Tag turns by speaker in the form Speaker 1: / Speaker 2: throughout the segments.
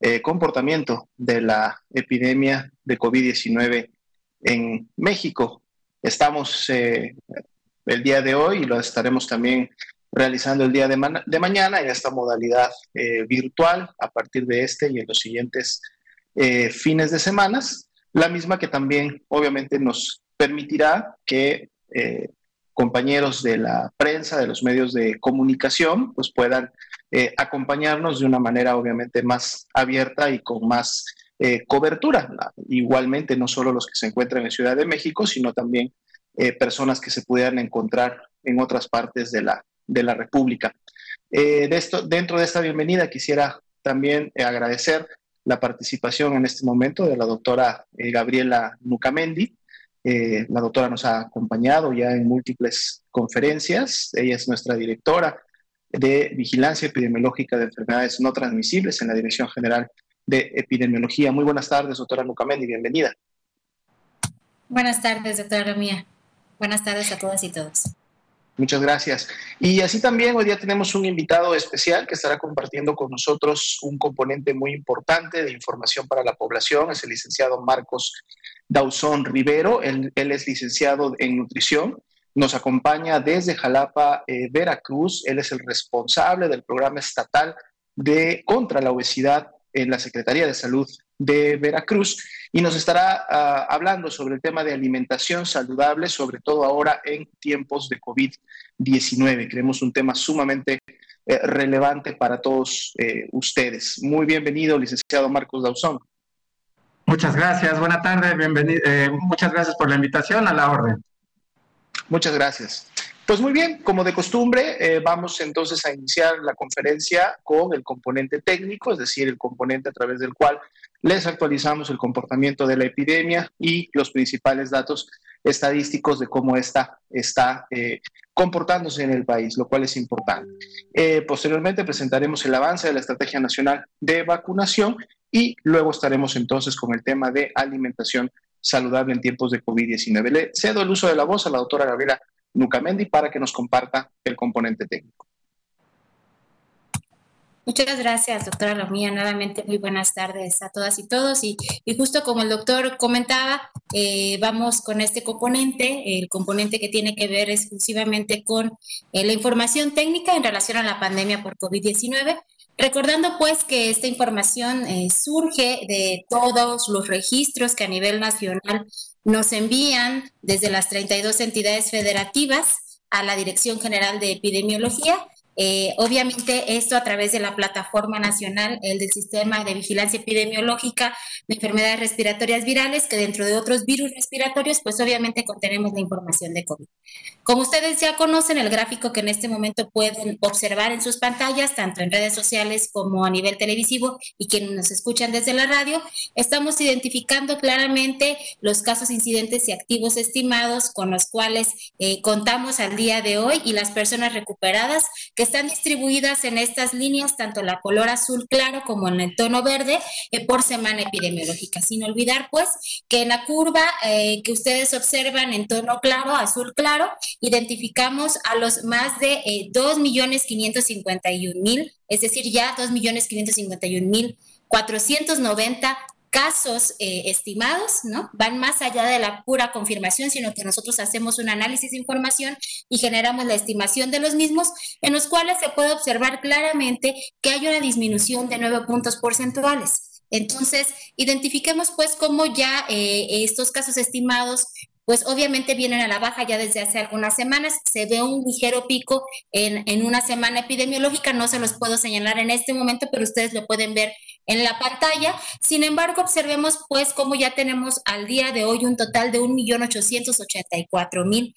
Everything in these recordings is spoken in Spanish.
Speaker 1: eh, comportamiento de la epidemia de COVID-19 en México. Estamos eh, el día de hoy y lo estaremos también realizando el día de, mañana en esta modalidad eh, virtual a partir de este y en los siguientes fines de semanas, la misma que también obviamente nos permitirá que compañeros de la prensa, de los medios de comunicación, pues puedan eh, acompañarnos de una manera obviamente más abierta y con más eh, cobertura. Igualmente, no solo los que se encuentran en Ciudad de México, sino también eh, personas que se pudieran encontrar en otras partes de la, de la República. esto, dentro de esta bienvenida quisiera también agradecer la participación en este momento de la doctora Gabriela Nucamendi, eh, la doctora nos ha acompañado ya en múltiples conferencias. Ella es nuestra directora de Vigilancia Epidemiológica de Enfermedades No Transmisibles en la Dirección General de Epidemiología. Muy buenas tardes, doctora Nucamendi, bienvenida.
Speaker 2: Buenas tardes, doctora Mía. Buenas tardes a todas y todos.
Speaker 1: Muchas gracias. Y así también hoy día tenemos un invitado especial que estará compartiendo con nosotros un componente muy importante de información para la población. Es el licenciado Marcos Dauzón Rivero. Él, es licenciado en nutrición. Nos acompaña desde Jalapa, eh, Veracruz. Él es el responsable del programa estatal de contra la obesidad en la Secretaría de Salud de Veracruz y nos estará ah, hablando sobre el tema de alimentación saludable, sobre todo ahora en tiempos de COVID-19. Creemos un tema sumamente eh, relevante para todos eh, ustedes. Muy bienvenido, licenciado Marcos Dauzón.
Speaker 3: Muchas gracias, buena tarde, bienvenido. Muchas gracias por la invitación a la orden.
Speaker 1: Muchas gracias. Pues muy bien, como de costumbre, eh, vamos entonces a iniciar la conferencia con el componente técnico, es decir, el componente a través del cual les actualizamos el comportamiento de la epidemia y los principales datos estadísticos de cómo esta está eh, comportándose en el país, lo cual es importante. posteriormente presentaremos el avance de la Estrategia Nacional de Vacunación y luego estaremos entonces con el tema de alimentación saludable en tiempos de COVID-19. Le cedo el uso de la voz a la doctora Gabriela Nucamendi para que nos comparta el componente técnico.
Speaker 2: Muchas gracias, doctora Romía. Nuevamente, muy buenas tardes a todas y todos. Y, justo como el doctor comentaba, eh, vamos con este componente, el componente que tiene que ver exclusivamente con eh, la información técnica en relación a la pandemia por COVID-19 Recordando pues que esta información eh, surge de todos los registros que a nivel nacional nos envían desde las 32 entidades federativas a la Dirección General de Epidemiología eh, obviamente esto a través de la plataforma nacional, el del sistema de vigilancia epidemiológica de enfermedades respiratorias virales, que dentro de otros virus respiratorios, pues obviamente contenemos la información de COVID. Como ustedes ya conocen, el gráfico que en este momento pueden observar en sus pantallas, tanto en redes sociales como a nivel televisivo y quienes nos escuchan desde la radio, estamos identificando claramente los casos incidentes y activos estimados con los cuales eh, contamos al día de hoy y las personas recuperadas que están distribuidas en estas líneas, tanto la color azul claro como en el tono verde, eh, por semana epidemiológica. Sin olvidar, pues, que en la curva eh, que ustedes observan en tono claro, azul claro, identificamos a los más de eh, 2.551.000, es decir, ya 2.551.490 casos eh, estimados, ¿no? Van más allá de la pura confirmación, sino que nosotros hacemos un análisis de información y generamos la estimación de los mismos, en los cuales se puede observar claramente que hay una disminución de nueve puntos porcentuales. Entonces, identifiquemos pues cómo ya eh, estos casos estimados pues obviamente vienen a la baja ya desde hace algunas semanas. Se ve un ligero pico en, en, una semana epidemiológica, no se los puedo señalar en este momento, pero ustedes lo pueden ver en la pantalla. Sin embargo, observemos pues cómo ya tenemos al día de hoy un total de 1.884.000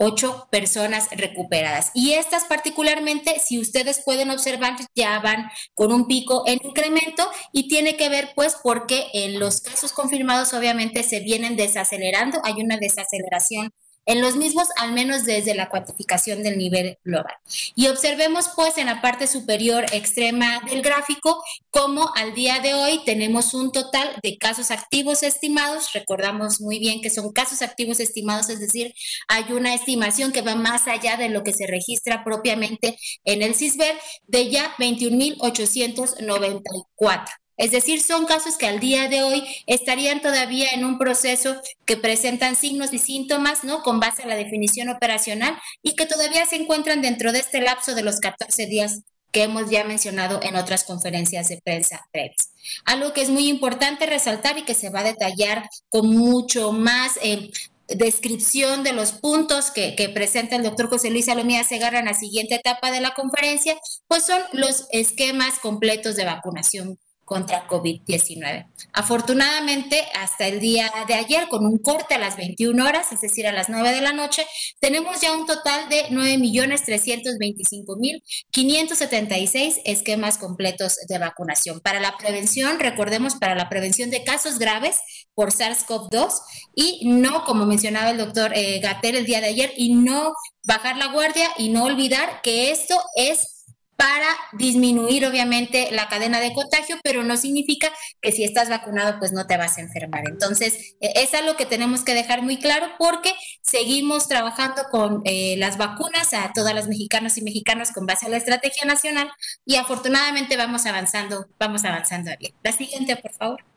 Speaker 2: ocho personas recuperadas. Y estas particularmente, si ustedes pueden observar, ya van con un pico en incremento y tiene que ver pues porque en los casos confirmados obviamente se vienen desacelerando, hay una desaceleración en los mismos, al menos desde la cuantificación del nivel global. Y observemos pues en la parte superior extrema del gráfico cómo al día de hoy tenemos un total de casos activos estimados, recordamos muy bien que son casos activos estimados, es decir, hay una estimación que va más allá de lo que se registra propiamente en el CISBER de ya 21.894. Es decir, son casos que al día de hoy estarían todavía en un proceso que presentan signos y síntomas, ¿no? Con base a la definición operacional y que todavía se encuentran dentro de este lapso de los 14 días que hemos ya mencionado en otras conferencias de prensa previas. Algo que es muy importante resaltar y que se va a detallar con mucho más eh, descripción de los puntos que, presenta el doctor José Luis Salomía Segarra en la siguiente etapa de la conferencia, pues son los esquemas completos de vacunación contra COVID-19. Afortunadamente, hasta el día de ayer, con un corte a las 21 horas, es decir, a las 9 de la noche, tenemos ya un total de 9.325.576 esquemas completos de vacunación. Para la prevención, recordemos, para la prevención de casos graves por SARS-CoV-2 y no, como mencionaba el doctor eh, Gatel el día de ayer, y no bajar la guardia y no olvidar que esto es para disminuir obviamente la cadena de contagio, pero no significa que si estás vacunado pues no te vas a enfermar. Entonces, e, es algo que tenemos que dejar muy claro porque seguimos trabajando con eh, las vacunas a todas las mexicanas y mexicanos con base a la estrategia nacional y afortunadamente vamos avanzando, vamos avanzando bien. La siguiente, por favor.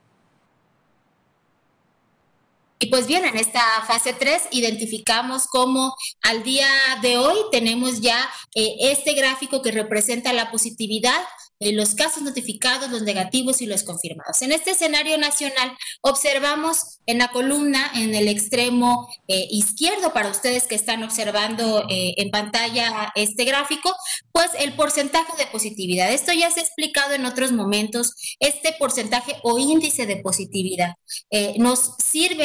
Speaker 2: Y pues bien, en esta fase 3 identificamos cómo al día de hoy tenemos ya eh, este gráfico que representa la positividad los casos notificados, los negativos y los confirmados. En este escenario nacional observamos en la columna en el extremo eh, izquierdo para ustedes que están observando eh, en pantalla este gráfico, pues el porcentaje de positividad. Esto ya se ha explicado en otros momentos. Este porcentaje o índice de positividad eh, nos sirve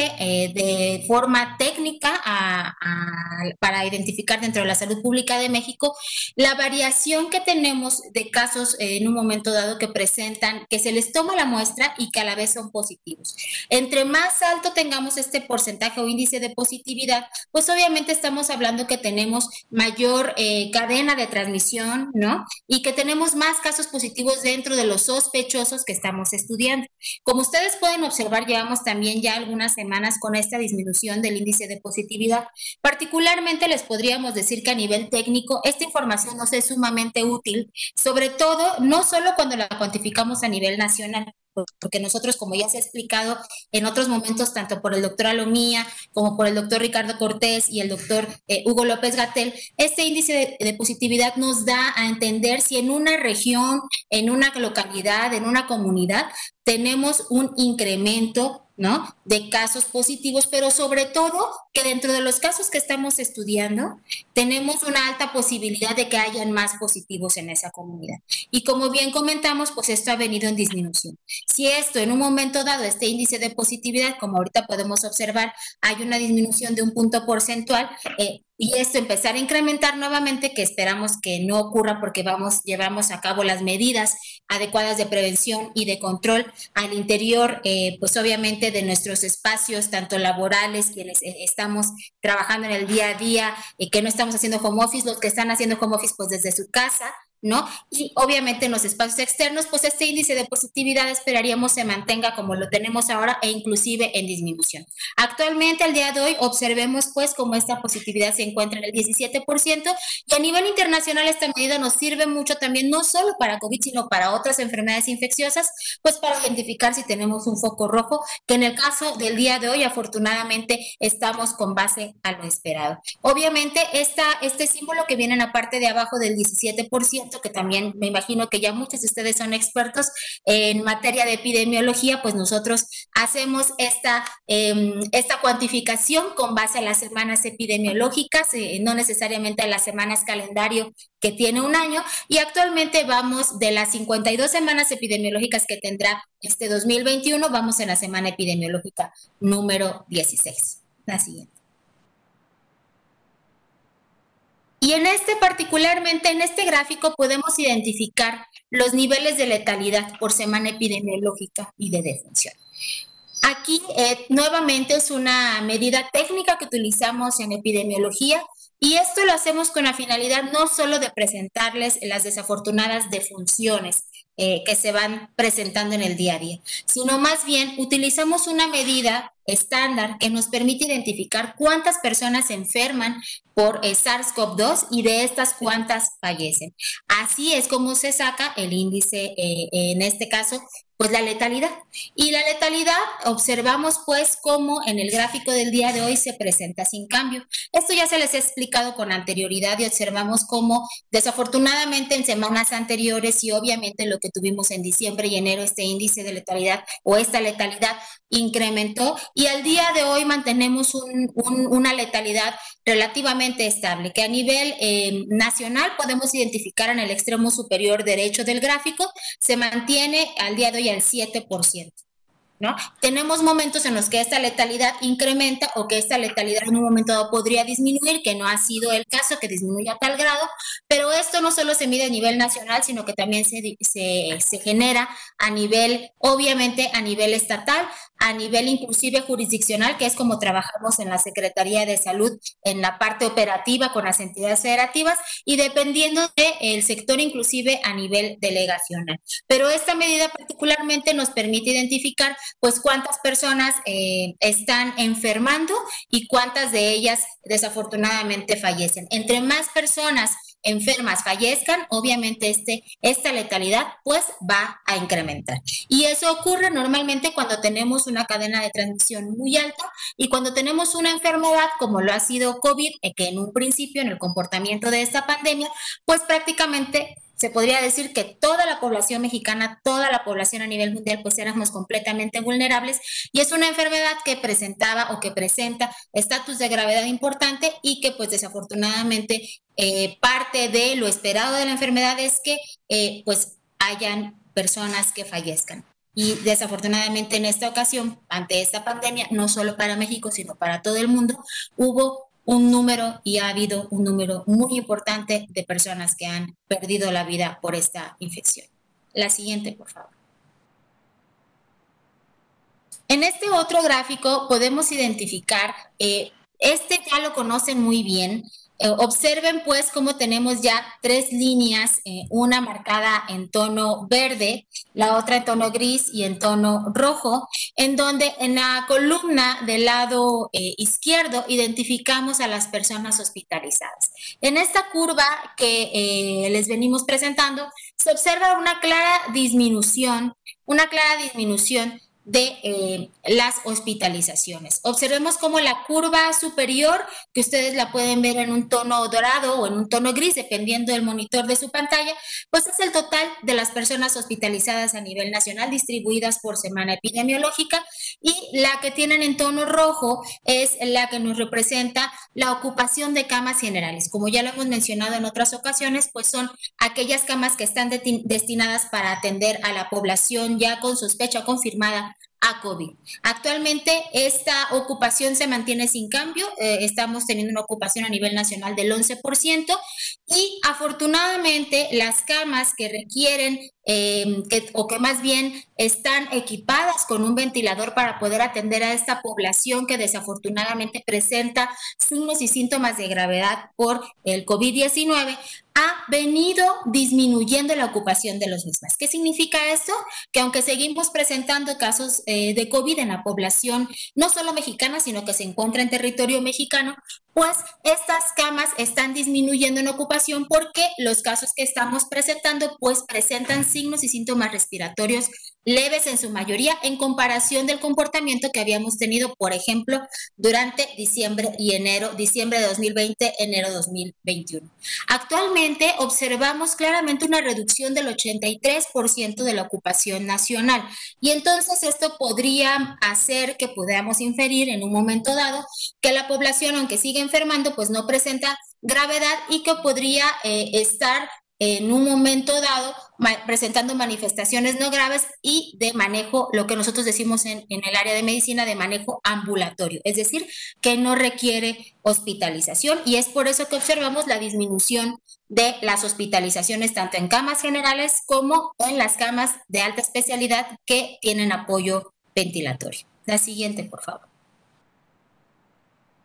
Speaker 2: de forma técnica para identificar dentro de la salud pública de México la variación que tenemos de casos en un momento dado que presentan, que se les toma la muestra y que a la vez son positivos. Entre más alto tengamos este porcentaje o índice de positividad, pues obviamente estamos hablando que tenemos mayor eh, cadena de transmisión, ¿no? Y que tenemos más casos positivos dentro de los sospechosos que estamos estudiando. Como ustedes pueden observar, llevamos también ya algunas semanas con esta disminución del índice de positividad. Particularmente les podríamos decir que a nivel técnico, esta información nos es sumamente útil, sobre todo no solo cuando la cuantificamos a nivel nacional, porque nosotros, como ya se ha explicado en otros momentos, tanto por el doctor Alomía como por el doctor Ricardo Cortés y el doctor eh, Hugo López Gatel, este índice de, positividad nos da a entender si en una región, en una localidad, en una comunidad, tenemos un incremento ¿no? De casos positivos, pero sobre todo que dentro de los casos que estamos estudiando, tenemos una alta posibilidad de que hayan más positivos en esa comunidad. Y como bien comentamos, pues esto ha venido en disminución. Si esto en un momento dado, este índice de positividad, como ahorita podemos observar, hay una disminución de un punto porcentual, eh, y esto empezar a incrementar nuevamente, que esperamos que no ocurra porque vamos, llevamos a cabo las medidas adecuadas de prevención y de control al interior, eh, pues obviamente de nuestros espacios, tanto laborales, quienes eh, estamos trabajando en el día a día, y que no estamos haciendo home office, los que están haciendo home office pues desde su casa, ¿no? Y obviamente en los espacios externos, pues este índice de positividad esperaríamos se mantenga como lo tenemos ahora e inclusive en disminución. Actualmente, al día de hoy, observemos pues cómo esta positividad se encuentra en el 17% y a nivel internacional esta medida nos sirve mucho también, no solo para COVID, sino para otras enfermedades infecciosas, pues para identificar si tenemos un foco rojo, que en el caso del día de hoy, afortunadamente, estamos con base a lo esperado. Obviamente, esta, este símbolo que viene en la parte de abajo del 17%, que también me imagino que ya muchos de ustedes son expertos en materia de epidemiología, pues nosotros hacemos esta, em, esta cuantificación con base a las semanas epidemiológicas, eh, no necesariamente a las semanas calendario que tiene un año, y actualmente vamos de las 52 semanas epidemiológicas que tendrá este 2021, vamos en la semana epidemiológica número 16. La siguiente. Y en este particularmente, en este gráfico podemos identificar los niveles de letalidad por semana epidemiológica y de defunción. Aquí eh, nuevamente es una medida técnica que utilizamos en epidemiología y esto lo hacemos con la finalidad no solo de presentarles las desafortunadas defunciones eh, que se van presentando en el día a día, sino más bien utilizamos una medida estándar que nos permite identificar cuántas personas se enferman por eh, SARS-CoV-2 y de estas cuántas fallecen. Así es como se saca el índice, eh, en este caso, pues la letalidad. Y la letalidad observamos pues cómo en el gráfico del día de hoy se presenta sin cambio. Esto ya se les he explicado con anterioridad y observamos cómo desafortunadamente en semanas anteriores y obviamente lo que tuvimos en diciembre y enero, este índice de letalidad o esta letalidad incrementó y al día de hoy mantenemos una letalidad relativamente estable, que a nivel eh, nacional podemos identificar en el extremo superior derecho del gráfico, se mantiene al día de hoy al 7%. ¿no? Tenemos momentos en los que esta letalidad incrementa o que esta letalidad en un momento dado podría disminuir, que no ha sido el caso, que disminuya a tal grado, pero esto no solo se mide a nivel nacional, sino que también se, se, se genera a nivel, obviamente a nivel estatal, a nivel inclusive jurisdiccional, que es como trabajamos en la Secretaría de Salud en la parte operativa con las entidades federativas y dependiendo del sector inclusive a nivel delegacional. Pero esta medida particularmente nos permite identificar pues cuántas personas eh, están enfermando y cuántas de ellas desafortunadamente fallecen. Entre más personas enfermas fallezcan, obviamente este, esta letalidad pues va a incrementar. Y eso ocurre normalmente cuando tenemos una cadena de transmisión muy alta y cuando tenemos una enfermedad como lo ha sido COVID, eh, que en un principio en el comportamiento de esta pandemia, pues prácticamente se podría decir que toda la población mexicana, toda la población a nivel mundial, pues éramos completamente vulnerables y es una enfermedad que presentaba o que presenta estatus de gravedad importante y que pues desafortunadamente eh, parte de lo esperado de la enfermedad es que eh, pues hayan personas que fallezcan. Y desafortunadamente en esta ocasión, ante esta pandemia, no solo para México, sino para todo el mundo, hubo un número y ha habido un número muy importante de personas que han perdido la vida por esta infección. La siguiente, por favor. En este otro gráfico podemos identificar, eh, este ya lo conocen muy bien, observen pues cómo tenemos ya tres líneas, eh, una marcada en tono verde, la otra en tono gris y en tono rojo, en donde en la columna del lado eh, izquierdo identificamos a las personas hospitalizadas. En esta curva que les venimos presentando, se observa una clara disminución, una clara disminución de eh, las hospitalizaciones. Observemos cómo la curva superior, que ustedes la pueden ver en un tono dorado o en un tono gris, dependiendo del monitor de su pantalla, pues es el total de las personas hospitalizadas a nivel nacional distribuidas por semana epidemiológica y la que tienen en tono rojo es la que nos representa la ocupación de camas generales. Como ya lo hemos mencionado en otras ocasiones, pues son aquellas camas que están destinadas para atender a la población ya con sospecha confirmada a COVID. Actualmente esta ocupación se mantiene sin cambio, eh, estamos teniendo una ocupación a nivel nacional del 11% y afortunadamente las camas que requieren em, o que más bien están equipadas con un ventilador para poder atender a esta población que desafortunadamente presenta signos y síntomas de gravedad por el COVID-19, ha venido disminuyendo la ocupación de los mismas. ¿Qué significa esto? Que aunque seguimos presentando casos eh, de COVID en la población, no solo mexicana, sino que se encuentra en territorio mexicano, pues estas camas están disminuyendo en ocupación porque los casos que estamos presentando pues presentan signos y síntomas respiratorios leves en su mayoría en comparación del comportamiento que habíamos tenido, por ejemplo, durante diciembre y enero, diciembre de 2020, enero de 2021. Actualmente observamos claramente una reducción del 83% de la ocupación nacional y entonces esto podría hacer que podamos inferir en un momento dado que la población, aunque sigue enfermando, pues no presenta gravedad y que podría eh, estar en un momento dado presentando manifestaciones no graves y de manejo, lo que nosotros decimos en, en, el área de medicina, de manejo ambulatorio, es decir, que no requiere hospitalización y es por eso que observamos la disminución de las hospitalizaciones tanto en camas generales como en las camas de alta especialidad que tienen apoyo ventilatorio. La siguiente, por favor.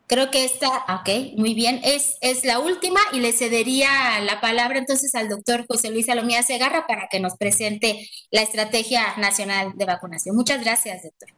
Speaker 2: Creo que esta, ok, muy bien, es, es la última y le cedería la palabra entonces al doctor José Luis Salomía Segarra para que nos presente la Estrategia Nacional de Vacunación. Muchas gracias, doctor.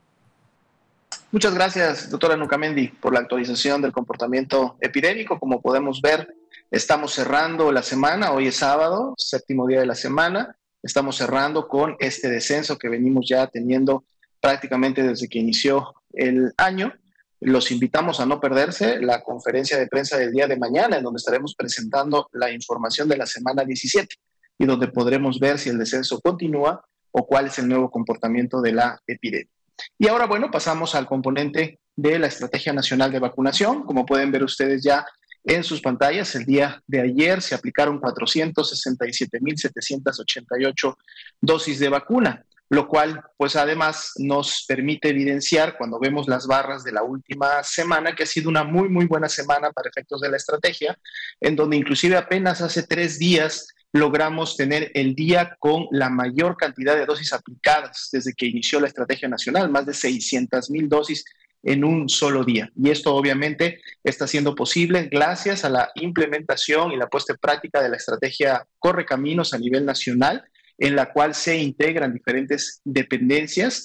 Speaker 1: Muchas gracias, doctora Nucamendi, por la actualización del comportamiento epidémico. Como podemos ver, estamos cerrando la semana, hoy es sábado, séptimo día de la semana, estamos cerrando con este descenso que venimos ya teniendo prácticamente desde que inició el año. Los invitamos a no perderse la conferencia de prensa del día de mañana, en donde estaremos presentando la información de la semana 17 y donde podremos ver si el descenso continúa o cuál es el nuevo comportamiento de la epidemia. Y ahora, bueno, pasamos al componente de la Estrategia Nacional de Vacunación. Como pueden ver ustedes ya en sus pantallas, el día de ayer se aplicaron 467.788 dosis de vacuna lo cual pues además nos permite evidenciar cuando vemos las barras de la última semana que ha sido una muy muy buena semana para efectos de la estrategia, en donde inclusive apenas hace tres días logramos tener el día con la mayor cantidad de dosis aplicadas desde que inició la estrategia nacional, más de 600 mil dosis en un solo día. Y esto obviamente está siendo posible gracias a la implementación y la puesta en práctica de la estrategia Corre Caminos a nivel nacional en la cual se integran diferentes dependencias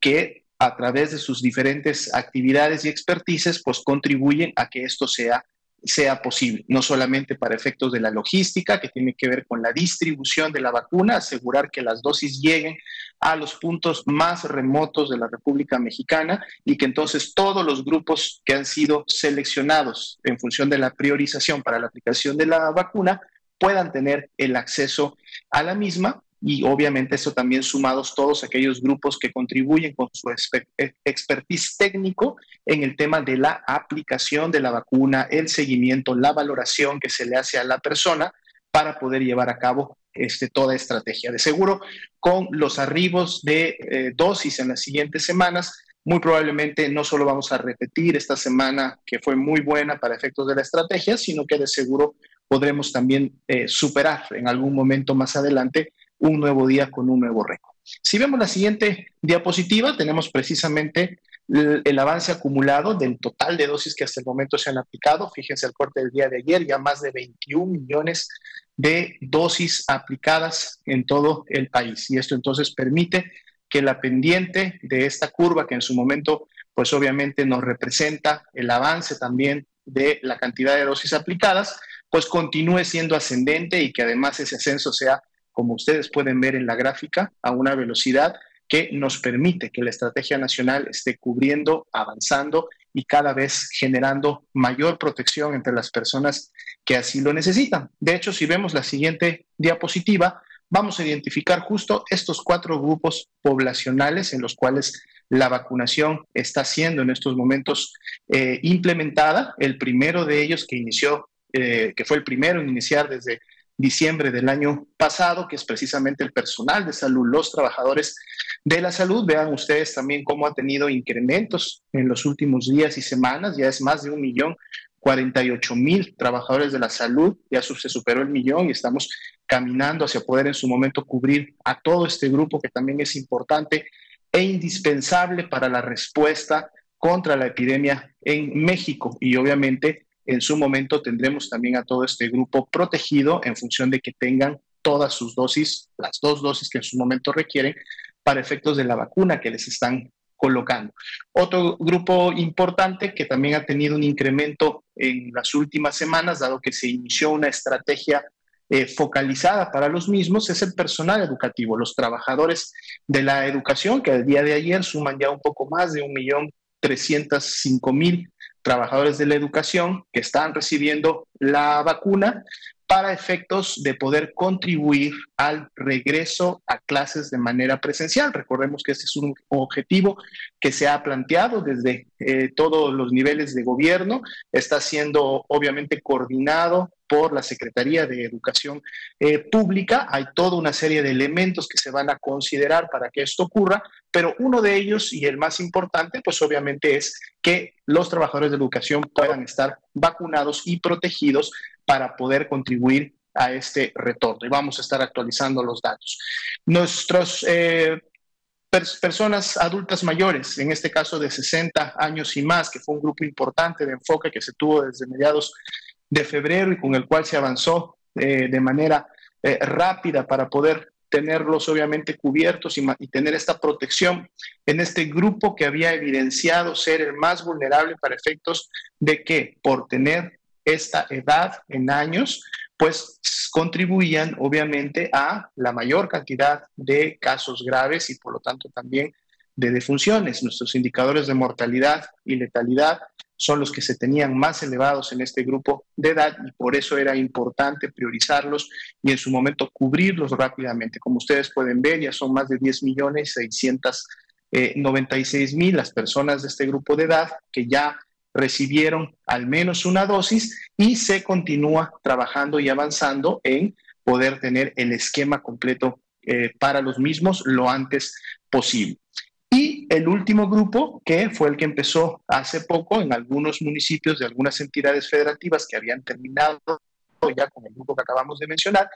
Speaker 1: que a través de sus diferentes actividades y expertices, pues contribuyen a que esto sea, sea posible, no solamente para efectos de la logística, que tiene que ver con la distribución de la vacuna, asegurar que las dosis lleguen a los puntos más remotos de la República Mexicana y que entonces todos los grupos que han sido seleccionados en función de la priorización para la aplicación de la vacuna puedan tener el acceso a la misma y obviamente eso también sumados todos aquellos grupos que contribuyen con su e, expertise técnico en el tema de la aplicación de la vacuna, el seguimiento, la valoración que se le hace a la persona para poder llevar a cabo este, toda estrategia. De seguro, con los arribos de eh, dosis en las siguientes semanas, muy probablemente no solo vamos a repetir esta semana que fue muy buena para efectos de la estrategia, sino que de seguro podremos también eh, superar en algún momento más adelante un nuevo día con un nuevo récord. Si vemos la siguiente diapositiva, tenemos precisamente el, avance acumulado del total de dosis que hasta el momento se han aplicado. Fíjense el corte del día de ayer, ya más de 21 millones de dosis aplicadas en todo el país. Y esto entonces permite que la pendiente de esta curva, que en su momento, pues obviamente nos representa el avance también de la cantidad de dosis aplicadas, pues continúe siendo ascendente y que además ese ascenso sea como ustedes pueden ver en la gráfica, a una velocidad que nos permite que la estrategia nacional esté cubriendo, avanzando y cada vez generando mayor protección entre las personas que así lo necesitan. De hecho, si vemos la siguiente diapositiva, vamos a identificar justo estos cuatro grupos poblacionales en los cuales la vacunación está siendo en estos momentos eh, implementada. El primero de ellos que inició, eh, que fue el primero en iniciar desde diciembre del año pasado, que es precisamente el personal de salud, los trabajadores de la salud. Vean ustedes también cómo ha tenido incrementos en los últimos días y semanas, ya es más de un millón 48 mil trabajadores de la salud, ya se superó el millón y estamos caminando hacia poder en su momento cubrir a todo este grupo que también es importante e indispensable para la respuesta contra la epidemia en México. Y obviamente en su momento tendremos también a todo este grupo protegido en función de que tengan todas sus dosis, las dos dosis que en su momento requieren, para efectos de la vacuna que les están colocando. Otro grupo importante que también ha tenido un incremento en las últimas semanas, dado que se inició una estrategia eh, focalizada para los mismos, es el personal educativo, los trabajadores de la educación, que al día de ayer suman ya un poco más de un millón trescientos mil trabajadores de la educación que están recibiendo la vacuna para efectos de poder contribuir al regreso a clases de manera presencial. Recordemos que este es un objetivo que se ha planteado desde eh, todos los niveles de gobierno, está siendo obviamente coordinado por la Secretaría de Educación eh, Pública. Hay toda una serie de elementos que se van a considerar para que esto ocurra, pero uno de ellos y el más importante, pues obviamente es que los trabajadores de educación puedan estar vacunados y protegidos para poder contribuir a este retorno. Y vamos a estar actualizando los datos. Nuestras eh, personas adultas mayores, en este caso de 60 años y más, que fue un grupo importante de enfoque que se tuvo desde mediados de febrero y con el cual se avanzó eh, de manera eh, rápida para poder tenerlos obviamente cubiertos y, y, tener esta protección en este grupo que había evidenciado ser el más vulnerable para efectos de que por tener esta edad en años, pues contribuían obviamente a la mayor cantidad de casos graves y por lo tanto también de defunciones. Nuestros indicadores de mortalidad y letalidad son los que se tenían más elevados en este grupo de edad y por eso era importante priorizarlos y en su momento cubrirlos rápidamente. Como ustedes pueden ver, ya son más de 10 millones 696 mil las personas de este grupo de edad que ya recibieron al menos una dosis y se continúa trabajando y avanzando en poder tener el esquema completo eh, para los mismos lo antes posible. Y el último grupo, que fue el que empezó hace poco en algunos municipios de algunas entidades federativas que habían terminado ya con el grupo que acabamos de mencionar,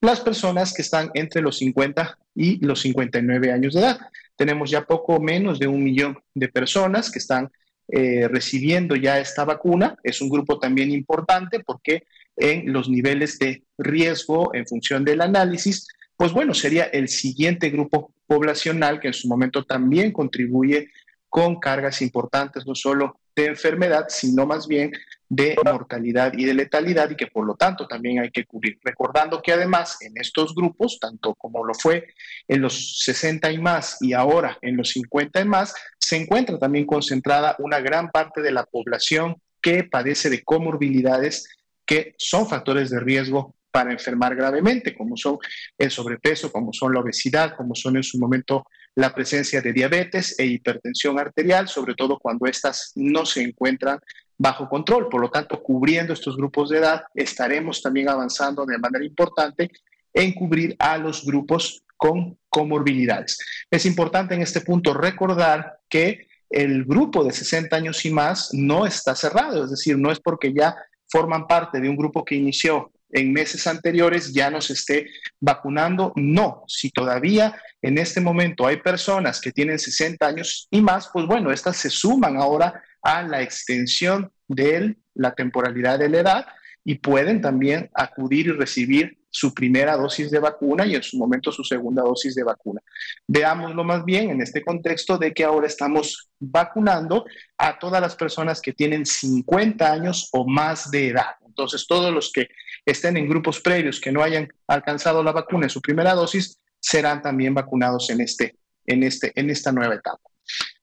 Speaker 1: las personas que están entre los 50 y los 59 años de edad. Tenemos ya poco menos de un millón de personas que están eh, recibiendo ya esta vacuna. Es un grupo también importante porque en los niveles de riesgo en función del análisis, pues bueno, sería el siguiente grupo poblacional que en su momento también contribuye con cargas importantes, no solo de enfermedad, sino más bien de mortalidad y de letalidad y que por lo tanto también hay que cubrir. Recordando que además en estos grupos, tanto como lo fue en los 60 y más y ahora en los 50 y más, se encuentra también concentrada una gran parte de la población que padece de comorbilidades que son factores de riesgo para enfermar gravemente, como son el sobrepeso, como son la obesidad, como son en su momento la presencia de diabetes e hipertensión arterial, sobre todo cuando éstas no se encuentran bajo control. Por lo tanto, cubriendo estos grupos de edad, estaremos también avanzando de manera importante en cubrir a los grupos con comorbilidades. Es importante en este punto recordar que el grupo de 60 años y más no está cerrado, es decir, no es porque ya forman parte de un grupo que inició en meses anteriores ya nos esté vacunando. No, si todavía en este momento hay personas que tienen 60 años y más, pues bueno, estas se suman ahora a la extensión de la temporalidad de la edad y pueden también acudir y recibir su primera dosis de vacuna y en su momento su segunda dosis de vacuna. Veámoslo más bien en este contexto de que ahora estamos vacunando a todas las personas que tienen 50 años o más de edad. Entonces, todos los que estén en grupos previos que no hayan alcanzado la vacuna en su primera dosis serán también vacunados en, este, en, este, en esta nueva etapa.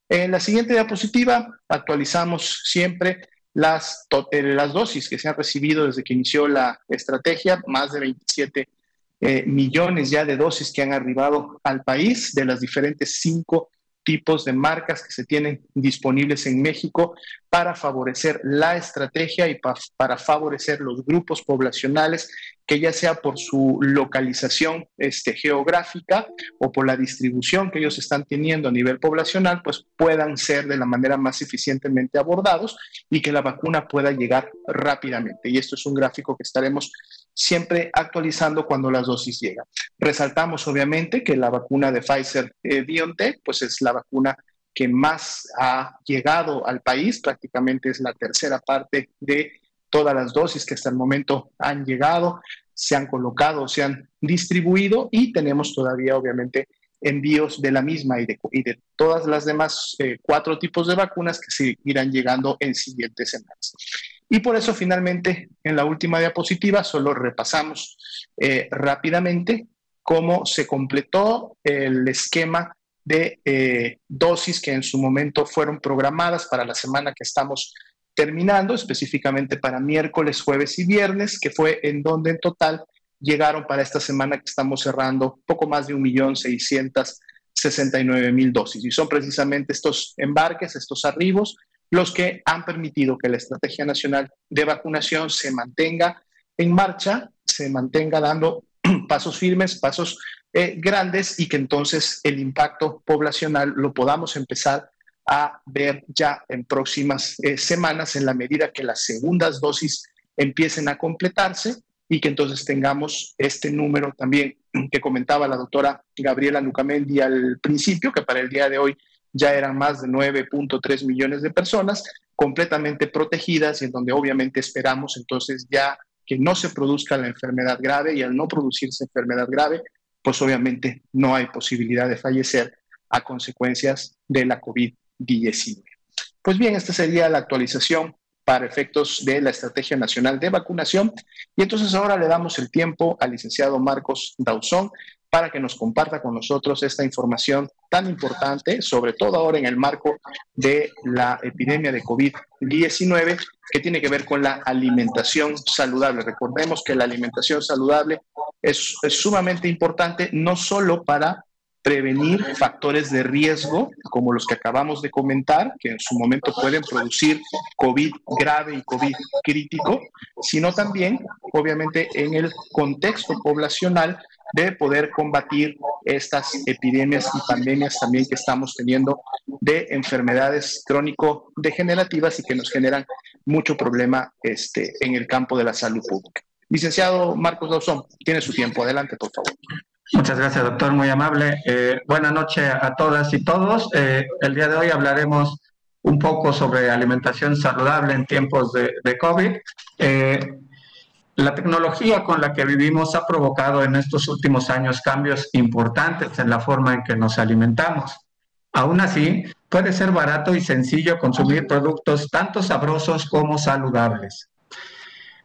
Speaker 1: En la siguiente diapositiva actualizamos siempre las, eh, las dosis que se han recibido desde que inició la estrategia, más de 27 eh, millones ya de dosis que han arribado al país de las diferentes cinco tipos de marcas que se tienen disponibles en México para favorecer la estrategia y para favorecer los grupos poblacionales que ya sea por su localización este, geográfica o por la distribución que ellos están teniendo a nivel poblacional, pues puedan ser de la manera más eficientemente abordados y que la vacuna pueda llegar rápidamente. Y esto es un gráfico que estaremos siempre actualizando cuando las dosis llegan. Resaltamos obviamente que la vacuna de Pfizer eh, BioNTech, pues es la vacuna que más ha llegado al país, prácticamente es la tercera parte de todas las dosis que hasta el momento han llegado, se han colocado, se han distribuido y tenemos todavía obviamente envíos de la misma y de, todas las demás eh, cuatro tipos de vacunas que seguirán llegando en siguientes semanas. Y por eso finalmente en la última diapositiva solo repasamos eh, rápidamente cómo se completó el esquema de eh, dosis que en su momento fueron programadas para la semana que estamos terminando, específicamente para miércoles, jueves y viernes, que fue en donde en total llegaron para esta semana que estamos cerrando poco más de 1.669.000 dosis. Y son precisamente estos embarques, estos arribos, los que han permitido que la Estrategia Nacional de Vacunación se mantenga en marcha, se mantenga dando pasos firmes, pasos eh, grandes y que entonces el impacto poblacional lo podamos empezar a ver ya en próximas eh, semanas en la medida que las segundas dosis empiecen a completarse y que entonces tengamos este número también que comentaba la doctora Gabriela Nucamendi al principio, que para el día de hoy ya eran más de 9.3 millones de personas completamente protegidas y en donde obviamente esperamos entonces ya que no se produzca la enfermedad grave y al no producirse enfermedad grave, pues obviamente no hay posibilidad de fallecer a consecuencias de la COVID-19. Pues bien, esta sería la actualización para efectos de la Estrategia Nacional de Vacunación. Y entonces ahora le damos el tiempo al licenciado Marcos Dauzón para que nos comparta con nosotros esta información tan importante, sobre todo ahora en el marco de la epidemia de COVID-19, que tiene que ver con la alimentación saludable. Recordemos que la alimentación saludable es, es sumamente importante no solo para prevenir factores de riesgo como los que acabamos de comentar, que en su momento pueden producir COVID grave y COVID crítico, sino también, obviamente, en el contexto poblacional de poder combatir estas epidemias y pandemias también que estamos teniendo de enfermedades crónico-degenerativas y que nos generan mucho problema este, en el campo de la salud pública. Licenciado Marcos Dawson, tiene su tiempo. Adelante, por favor.
Speaker 3: Muchas gracias, doctor, muy amable. Eh, buenas noches a todas y todos. Eh, el día de hoy hablaremos un poco sobre alimentación saludable en tiempos de, de COVID. Eh, la tecnología con la que vivimos ha provocado en estos últimos años cambios importantes en la forma en que nos alimentamos. Aún así, puede ser barato y sencillo consumir productos tanto sabrosos como saludables.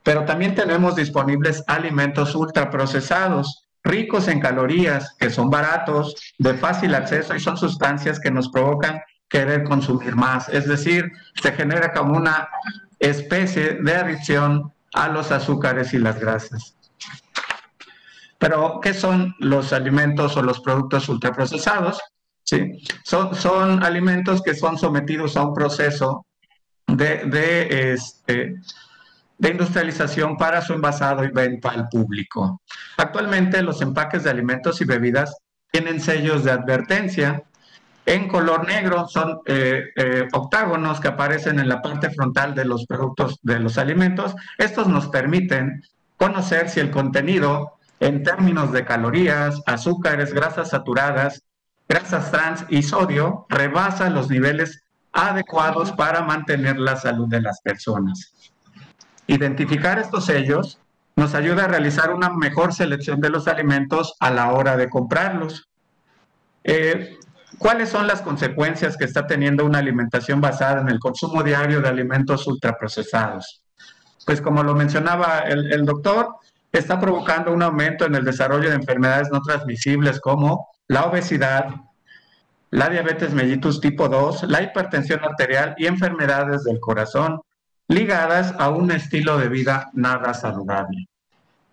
Speaker 3: Pero también tenemos disponibles alimentos ultraprocesados ricos en calorías, que son baratos, de fácil acceso y son sustancias que nos provocan querer consumir más. Es decir, se genera como una especie de adicción a los azúcares y las grasas. Pero, ¿qué son los alimentos o los productos ultraprocesados? Sí, son, son alimentos que son sometidos a un proceso de, de este, de industrialización para su envasado y venta al público. Actualmente los empaques de alimentos y bebidas tienen sellos de advertencia. En color negro son eh, eh, octágonos que aparecen en la parte frontal de los productos de los alimentos. Estos nos permiten conocer si el contenido en términos de calorías, azúcares, grasas saturadas, grasas trans y sodio rebasa los niveles adecuados para mantener la salud de las personas. Identificar estos sellos nos ayuda a realizar una mejor selección de los alimentos a la hora de comprarlos. Eh, ¿Cuáles son las consecuencias que está teniendo una alimentación basada en el consumo diario de alimentos ultraprocesados? Pues como lo mencionaba el, el doctor, está provocando un aumento en el desarrollo de enfermedades no transmisibles como la obesidad, la diabetes mellitus tipo 2, la hipertensión arterial y enfermedades del corazón, ligadas a un estilo de vida nada saludable.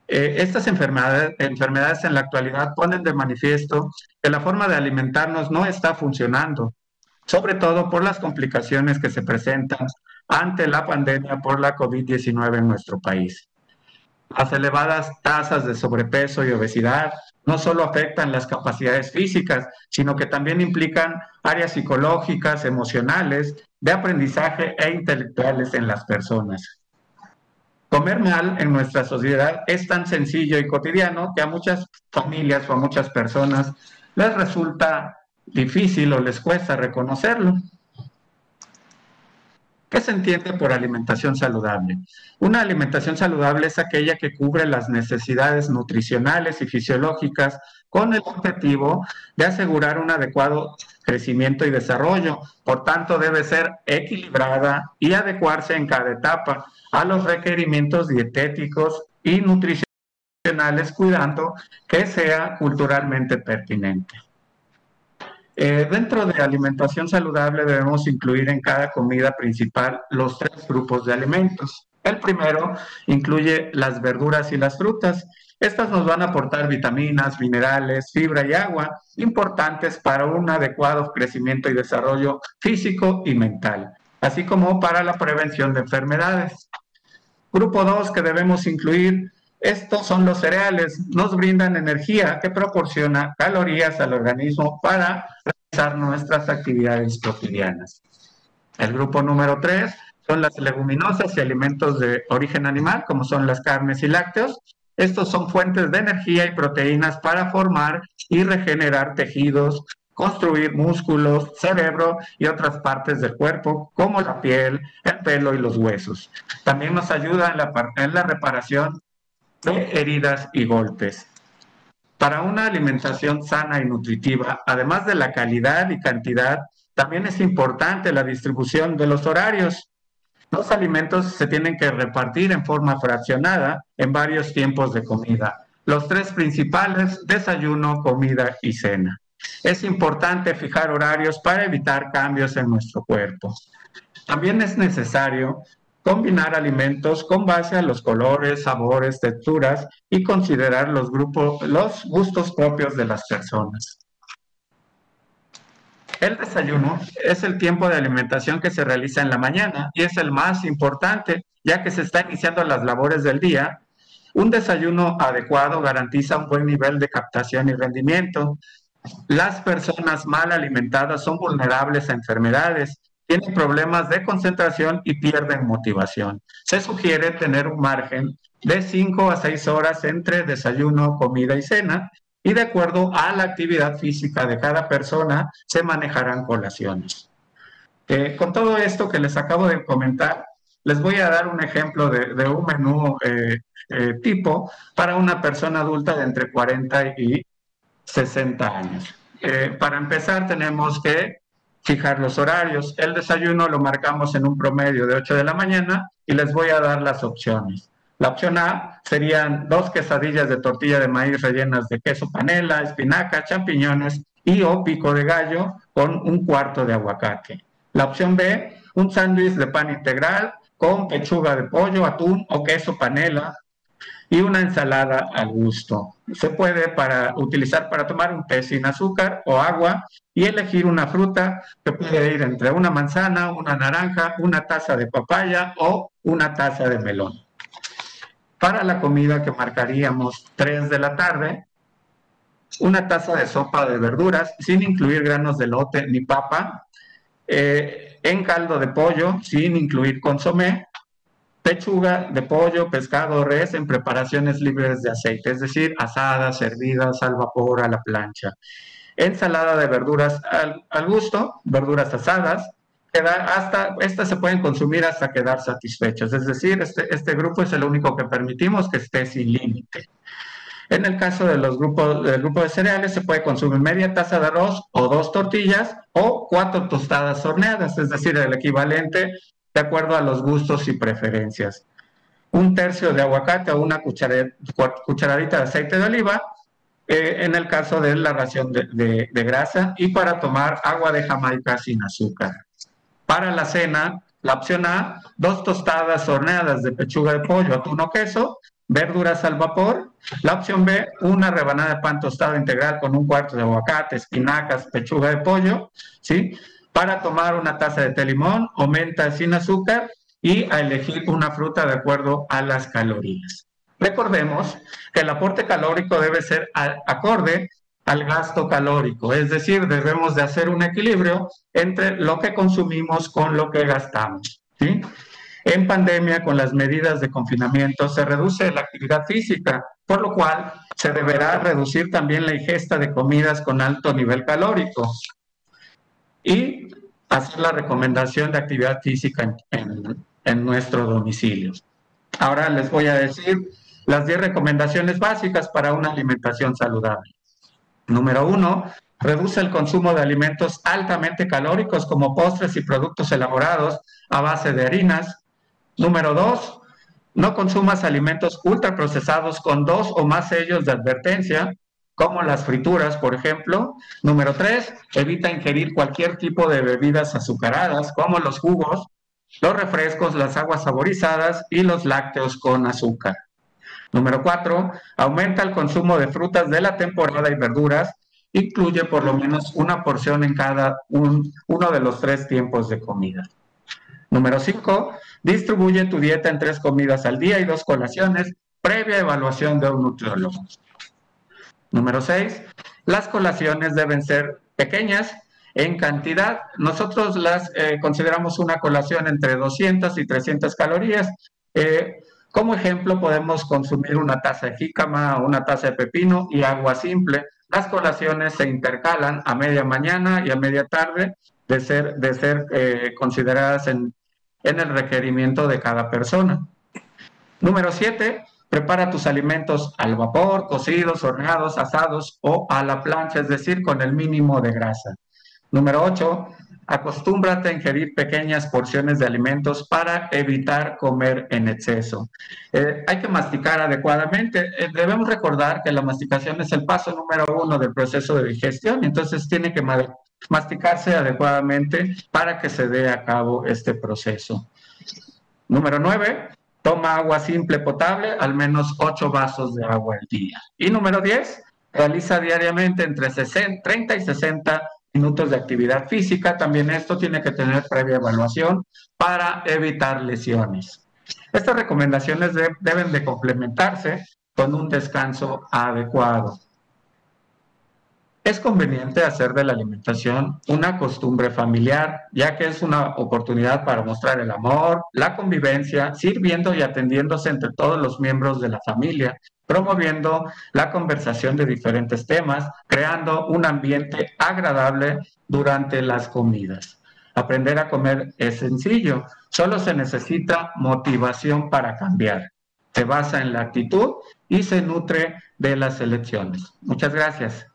Speaker 3: Eh, estas enfermedades, enfermedades en la actualidad ponen de manifiesto que la forma de alimentarnos no está funcionando, sobre todo por las complicaciones que se presentan ante la pandemia por la COVID-19 en nuestro país. Las elevadas tasas de sobrepeso y obesidad no solo afectan las capacidades físicas, sino que también implican áreas psicológicas, emocionales, de aprendizaje e intelectuales en las personas. Comer mal en nuestra sociedad es tan sencillo y cotidiano que a muchas familias o a muchas personas les resulta difícil o les cuesta reconocerlo. ¿Qué se entiende por alimentación saludable? Una alimentación saludable es aquella que cubre las necesidades nutricionales y fisiológicas con el objetivo de asegurar un adecuado crecimiento y desarrollo. Por tanto, debe ser equilibrada y adecuarse en cada etapa a los requerimientos dietéticos y nutricionales, cuidando que sea culturalmente pertinente. Eh, dentro de alimentación saludable debemos incluir en cada comida principal los tres grupos de alimentos. El primero incluye las verduras y las frutas. Estas nos van a aportar vitaminas, minerales, fibra y agua, importantes para un adecuado crecimiento y desarrollo físico y mental, así como para la prevención de enfermedades. Grupo 2 que debemos incluir estos son los cereales, nos brindan energía que proporciona calorías al organismo para realizar nuestras actividades cotidianas. El grupo número tres son las leguminosas y alimentos de origen animal, como son las carnes y lácteos. Estos son fuentes de energía y proteínas para formar y regenerar tejidos, construir músculos, cerebro y otras partes del cuerpo, como la piel, el pelo y los huesos. También nos ayuda en la, reparación de heridas y golpes. Para una alimentación sana y nutritiva, además de la calidad y cantidad, también es importante la distribución de los horarios. Los alimentos se tienen que repartir en forma fraccionada en varios tiempos de comida. Los tres principales, desayuno, comida y cena. Es importante fijar horarios para evitar cambios en nuestro cuerpo. También es necesario combinar alimentos con base a los colores, sabores, texturas y considerar los, grupos, los gustos propios de las personas. El desayuno es el tiempo de alimentación que se realiza en la mañana y es el más importante, ya que se está iniciando las labores del día. Un desayuno adecuado garantiza un buen nivel de captación y rendimiento. Las personas mal alimentadas son vulnerables a enfermedades tienen problemas de concentración y pierden motivación. Se sugiere tener un margen de 5 a 6 horas entre desayuno, comida y cena y de acuerdo a la actividad física de cada persona se manejarán colaciones. Eh, con todo esto que les acabo de comentar, les voy a dar un ejemplo de, un menú eh, eh, tipo para una persona adulta de entre 40 y 60 años. para empezar, tenemos que fijar los horarios. El desayuno lo marcamos en un promedio de 8 de la mañana y les voy a dar las opciones. La opción A serían dos quesadillas de tortilla de maíz rellenas de queso panela, espinaca, champiñones y o pico de gallo con un cuarto de aguacate. La opción B, un sándwich de pan integral con pechuga de pollo, atún o queso panela, y una ensalada al gusto. Se puede para, utilizar para tomar un té sin azúcar o agua y elegir una fruta que puede ir entre una manzana, una naranja, una taza de papaya o una taza de melón. Para la comida que marcaríamos 3 de la tarde, una taza de sopa de verduras sin incluir granos de lote ni papa, eh, en caldo de pollo sin incluir consomé, pechuga de pollo, pescado, res en preparaciones libres de aceite, es decir, asadas, servidas al vapor, a la plancha. Ensalada de verduras al, gusto, verduras asadas, hasta, estas se pueden consumir hasta quedar satisfechos, es decir, este, este grupo es el único que permitimos que esté sin límite. En el caso de los grupos, del grupo de cereales, se puede consumir media taza de arroz o dos tortillas o cuatro tostadas horneadas, es decir, el equivalente de acuerdo a los gustos y preferencias. Un tercio de aguacate o una cucharadita de aceite de oliva, eh, en el caso de la ración de, grasa, y para tomar agua de Jamaica sin azúcar. Para la cena, la opción A, dos tostadas horneadas de pechuga de pollo, atún o queso, verduras al vapor. La opción B, una rebanada de pan tostado integral con un cuarto de aguacate, espinacas, pechuga de pollo, ¿sí? Para tomar una taza de té limón o menta sin azúcar y a elegir una fruta de acuerdo a las calorías. Recordemos que el aporte calórico debe ser acorde al gasto calórico, es decir, debemos de hacer un equilibrio entre lo que consumimos con lo que gastamos. En pandemia, con las medidas de confinamiento, se reduce la actividad física, por lo cual se deberá reducir también la ingesta de comidas con alto nivel calórico y hacer la recomendación de actividad física en, nuestro domicilio. Ahora les voy a decir las 10 recomendaciones básicas para una alimentación saludable. Número uno, reduce el consumo de alimentos altamente calóricos como postres y productos elaborados a base de harinas. Número dos, no consumas alimentos ultraprocesados con dos o más sellos de advertencia como las frituras, por ejemplo. Número tres, evita ingerir cualquier tipo de bebidas azucaradas, como los jugos, los refrescos, las aguas saborizadas y los lácteos con azúcar. Número cuatro, aumenta el consumo de frutas de la temporada y verduras. Incluye por lo menos una porción en cada uno de los tres tiempos de comida. Número cinco, distribuye tu dieta en tres comidas al día y dos colaciones previa evaluación de un nutriólogo. Número seis, las colaciones deben ser pequeñas en cantidad. Nosotros las eh, consideramos una colación entre 200 y 300 calorías. Eh, como ejemplo, podemos consumir una taza de jícama, una taza de pepino y agua simple. Las colaciones se intercalan a media mañana y a media tarde de ser, de ser eh, consideradas en, en el requerimiento de cada persona. Número siete, Prepara tus alimentos al vapor, cocidos, horneados, asados o a la plancha, es decir, con el mínimo de grasa. Número 8. Acostúmbrate a ingerir pequeñas porciones de alimentos para evitar comer en exceso. Eh, hay que masticar adecuadamente. Eh, debemos recordar que la masticación es el paso número uno del proceso de digestión, entonces tiene que masticarse adecuadamente para que se dé a cabo este proceso. Número nueve, toma agua simple potable, al menos ocho vasos de agua al día. Y número diez, realiza diariamente entre 30 y 60 minutos de actividad física. También esto tiene que tener previa evaluación para evitar lesiones. Estas recomendaciones deben de complementarse con un descanso adecuado. Es conveniente hacer de la alimentación una costumbre familiar, ya que es una oportunidad para mostrar el amor, la convivencia, sirviendo y atendiéndose entre todos los miembros de la familia, promoviendo la conversación de diferentes temas, creando un ambiente agradable durante las comidas. Aprender a comer es sencillo, solo se necesita motivación para cambiar. Se basa en la actitud y se nutre de las elecciones. Muchas gracias.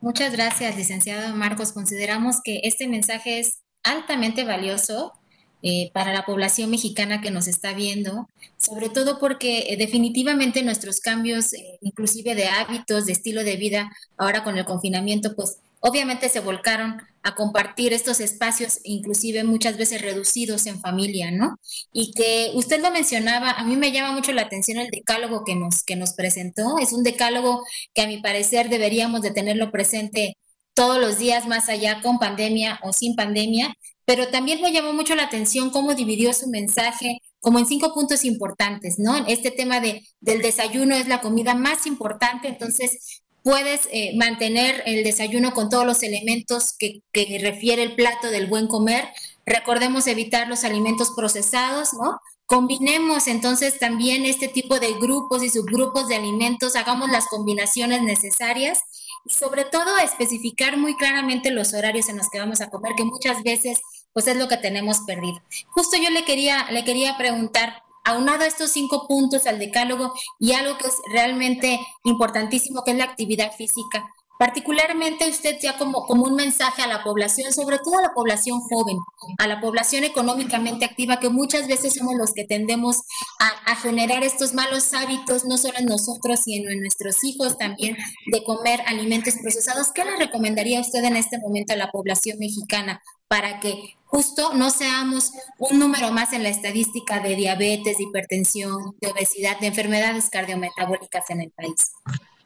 Speaker 2: Muchas gracias, licenciado Marcos. Consideramos que este mensaje es altamente valioso eh, para la población mexicana que nos está viendo, sobre todo porque eh, definitivamente nuestros cambios, eh, inclusive de hábitos, de estilo de vida, ahora con el confinamiento, pues obviamente se volcaron a compartir estos espacios, inclusive muchas veces reducidos en familia, ¿no? Y que usted lo mencionaba, a mí me llama mucho la atención el decálogo que nos, que nos presentó. Es un decálogo que a mi parecer deberíamos de tenerlo presente todos los días, más allá con pandemia o sin pandemia, pero también me llamó mucho la atención cómo dividió su mensaje como en cinco puntos importantes, ¿no? Este tema de, del desayuno es la comida más importante, entonces puedes eh, mantener el desayuno con todos los elementos que, refiere el plato del buen comer. Recordemos evitar los alimentos procesados, ¿no? Combinemos entonces también este tipo de grupos y subgrupos de alimentos, hagamos las combinaciones necesarias y sobre todo especificar muy claramente los horarios en los que vamos a comer, que muchas veces pues es lo que tenemos perdido. Justo yo le quería, le quería preguntar, aunado a estos cinco puntos al decálogo y algo que es realmente importantísimo, que es la actividad física. Particularmente usted ya como, como un mensaje a la población, sobre todo a la población joven, a la población económicamente activa, que muchas veces somos los que tendemos a, generar estos malos hábitos, no solo en nosotros, sino en nuestros hijos también, de comer alimentos procesados. ¿Qué le recomendaría usted en este momento a la población mexicana para que justo no seamos un número más en la estadística de diabetes, de hipertensión, de obesidad, de enfermedades cardiometabólicas en el país.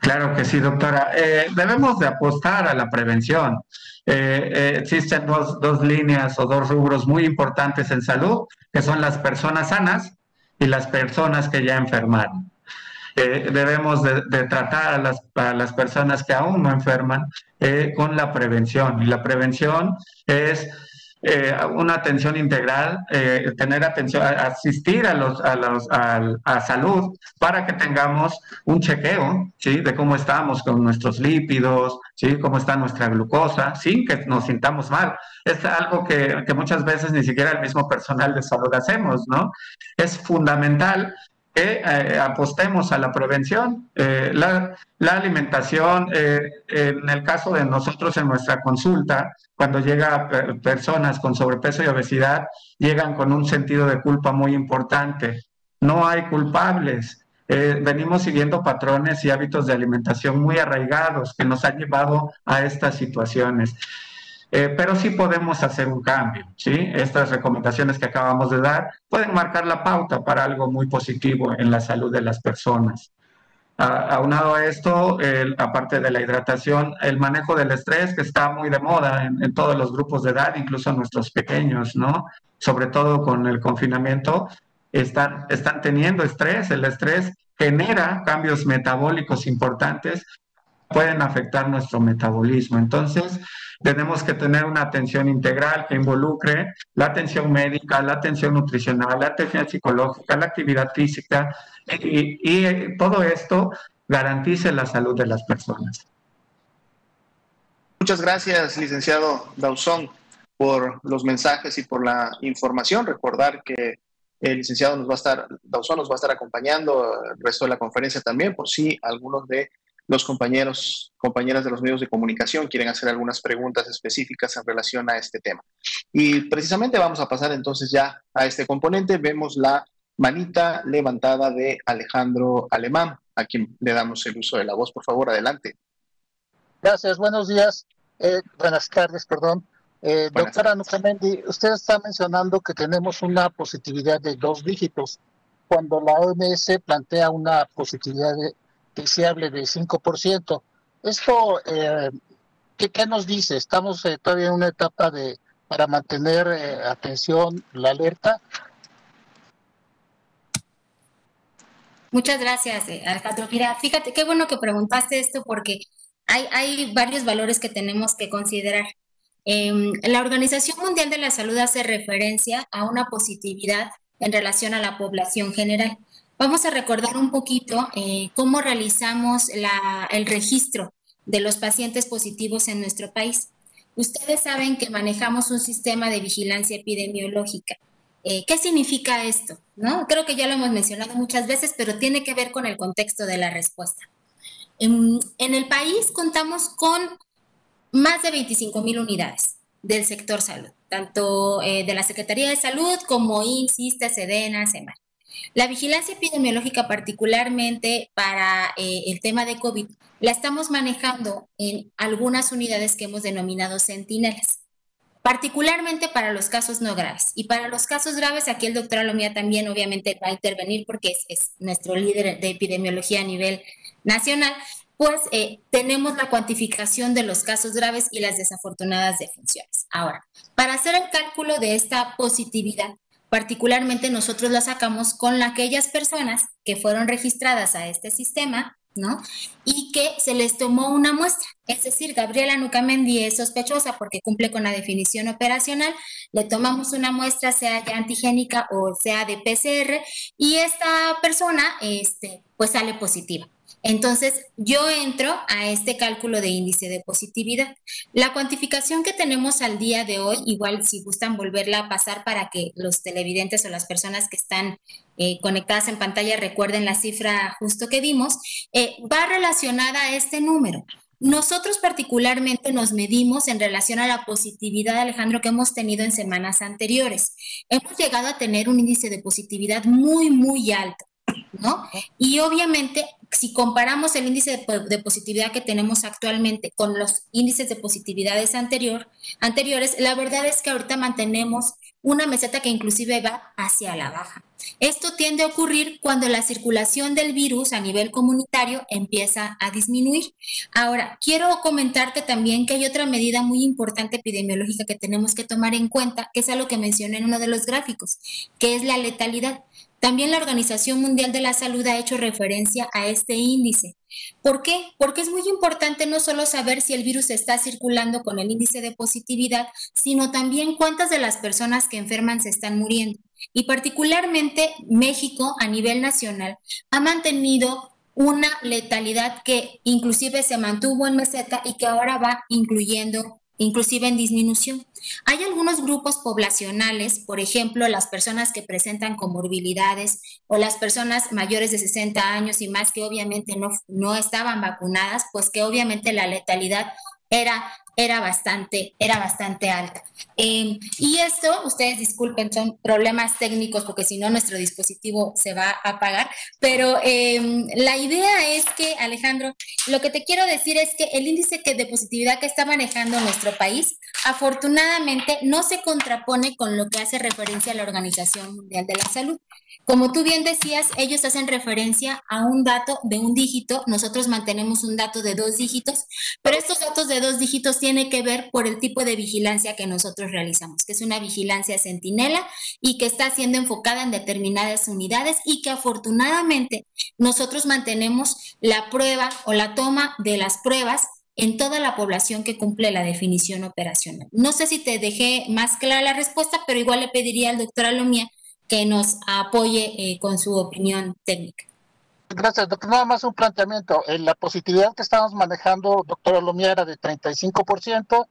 Speaker 3: Claro que sí, doctora. Eh, debemos de apostar a la prevención. Eh, eh, existen dos, dos, líneas o dos rubros muy importantes en salud, que son las personas sanas y las personas que ya enfermaron. Debemos de, de, tratar a las, a las personas que aún no enferman con la prevención. Y la prevención es eh, una atención integral, eh, tener atención, asistir a, los, a, los, a, salud para que tengamos un chequeo ¿sí? de cómo estamos con nuestros lípidos, ¿sí? cómo está nuestra glucosa, sin que nos sintamos mal. Es algo que, que muchas veces ni siquiera el mismo personal de salud hacemos, ¿no? Es fundamental que eh, apostemos a la prevención. Eh, la, alimentación, eh, en el caso de nosotros en nuestra consulta, cuando llega personas con sobrepeso y obesidad, llegan con un sentido de culpa muy importante. No hay culpables. venimos siguiendo patrones y hábitos de alimentación muy arraigados que nos han llevado a estas situaciones. Eh, pero sí podemos hacer un cambio, ¿sí? Estas recomendaciones que acabamos de dar pueden marcar la pauta para algo muy positivo en la salud de las personas. aunado a esto, aparte de la hidratación, el manejo del estrés, que está muy de moda en, todos los grupos de edad, incluso nuestros pequeños, ¿no? Sobre todo con el confinamiento, están, están teniendo estrés. El estrés genera cambios metabólicos importantes, pueden afectar nuestro metabolismo. Entonces, tenemos que tener una atención integral que involucre la atención médica, la atención nutricional, la atención psicológica, la actividad física y, eh, todo esto garantice la salud de las personas.
Speaker 1: Muchas gracias, licenciado Dauzón, por los mensajes y por la información. Recordar que El licenciado nos va a estar, Dawson nos va a estar acompañando, el resto de la conferencia también, por si algunos de los compañeros, compañeras de los medios de comunicación quieren hacer algunas preguntas específicas en relación a este tema. Y precisamente vamos a pasar entonces ya a este componente. Vemos la manita levantada de Alejandro Alemán, a quien le damos el uso de la voz. Por favor, adelante.
Speaker 4: Gracias, buenos días, eh, buenas tardes, perdón. Eh, doctora Nucamendi, usted está mencionando que tenemos una positividad de dos dígitos, cuando la OMS plantea una positividad deseable de 5%. Esto, eh, ¿qué, nos dice? ¿Estamos eh, todavía en una etapa de para mantener atención, la alerta?
Speaker 2: Muchas gracias, Alejandro. Mira, fíjate, qué bueno que preguntaste esto porque hay, hay varios valores que tenemos que considerar. Em, la Organización Mundial de la Salud hace referencia a una positividad en relación a la población general. Vamos a recordar un poquito eh, cómo realizamos el registro de los pacientes positivos en nuestro país. Ustedes saben que manejamos un sistema de vigilancia epidemiológica. Eh, ¿Qué significa esto? ¿No? Creo que ya lo hemos mencionado muchas veces, pero tiene que ver con el contexto de la respuesta. En, el país contamos con más de 25 mil unidades del sector salud, tanto eh, de la Secretaría de Salud como IMSS, SEDENA, SEMAR. La vigilancia epidemiológica, particularmente para eh, el tema de COVID, la estamos manejando en algunas unidades que hemos denominado centinelas, particularmente para los casos no graves. Y para los casos graves, aquí el doctor Alomía también obviamente va a intervenir porque es, es nuestro líder de epidemiología a nivel nacional, pues eh, tenemos la cuantificación de los casos graves y las desafortunadas defunciones. Ahora, para hacer el cálculo de esta positividad, particularmente nosotros la sacamos con aquellas personas que fueron registradas a este sistema, ¿no? Y que se les tomó una muestra. Es decir, Gabriela Nucamendi es sospechosa porque cumple con la definición operacional, le tomamos una muestra, sea ya antigénica o sea de PCR, y esta persona, este, pues sale positiva. Entonces, yo entro a este cálculo de índice de positividad. La cuantificación que tenemos al día de hoy, igual si gustan volverla a pasar para que los televidentes o las personas que están eh, conectadas en pantalla recuerden la cifra justo que dimos, eh, va relacionada a este número. Nosotros particularmente nos medimos en relación a la positividad, Alejandro, que hemos tenido en semanas anteriores. Hemos llegado a tener un índice de positividad muy, muy alto. ¿No? Y obviamente, si comparamos el índice de, positividad que tenemos actualmente con los índices de positividades anterior, anteriores, la verdad es que ahorita mantenemos una meseta que inclusive va hacia la baja. Esto tiende a ocurrir cuando la circulación del virus a nivel comunitario empieza a disminuir. Ahora, quiero comentarte también que hay otra medida muy importante epidemiológica que tenemos que tomar en cuenta, que es algo que mencioné en uno de los gráficos, que es la letalidad. También la Organización Mundial de la Salud ha hecho referencia a este índice. ¿Por qué? Porque es muy importante no solo saber si el virus está circulando con el índice de positividad, sino también cuántas de las personas que enferman se están muriendo. Y particularmente México a nivel nacional ha mantenido una letalidad que inclusive se mantuvo en meseta y que ahora va incluyendo inclusive en disminución. Hay algunos grupos poblacionales, por ejemplo, las personas que presentan comorbilidades o las personas mayores de 60 años y más que obviamente no, no estaban vacunadas, pues que obviamente la letalidad era era bastante, era bastante alta. Em, y esto, ustedes disculpen, son problemas técnicos porque si no nuestro dispositivo se va a apagar, pero em, la idea es que, Alejandro, lo que te quiero decir es que el índice de positividad que está manejando nuestro país, afortunadamente, no se contrapone con lo que hace referencia a la Organización Mundial de la Salud. Como tú bien decías, ellos hacen referencia a un dato de un dígito, nosotros mantenemos un dato de dos dígitos, pero estos datos de dos dígitos tienen que ver por el tipo de vigilancia que nosotros realizamos, que es una vigilancia centinela y que está siendo enfocada en determinadas unidades y que afortunadamente nosotros mantenemos la prueba o la toma de las pruebas en toda la población que cumple la definición operacional. No sé si te dejé más clara la respuesta, pero igual le pediría al doctor Alomía que nos apoye eh, con su opinión técnica.
Speaker 4: Gracias, doctor. Nada más un planteamiento. En la positividad que estamos manejando, doctora Lomía, era de 35%.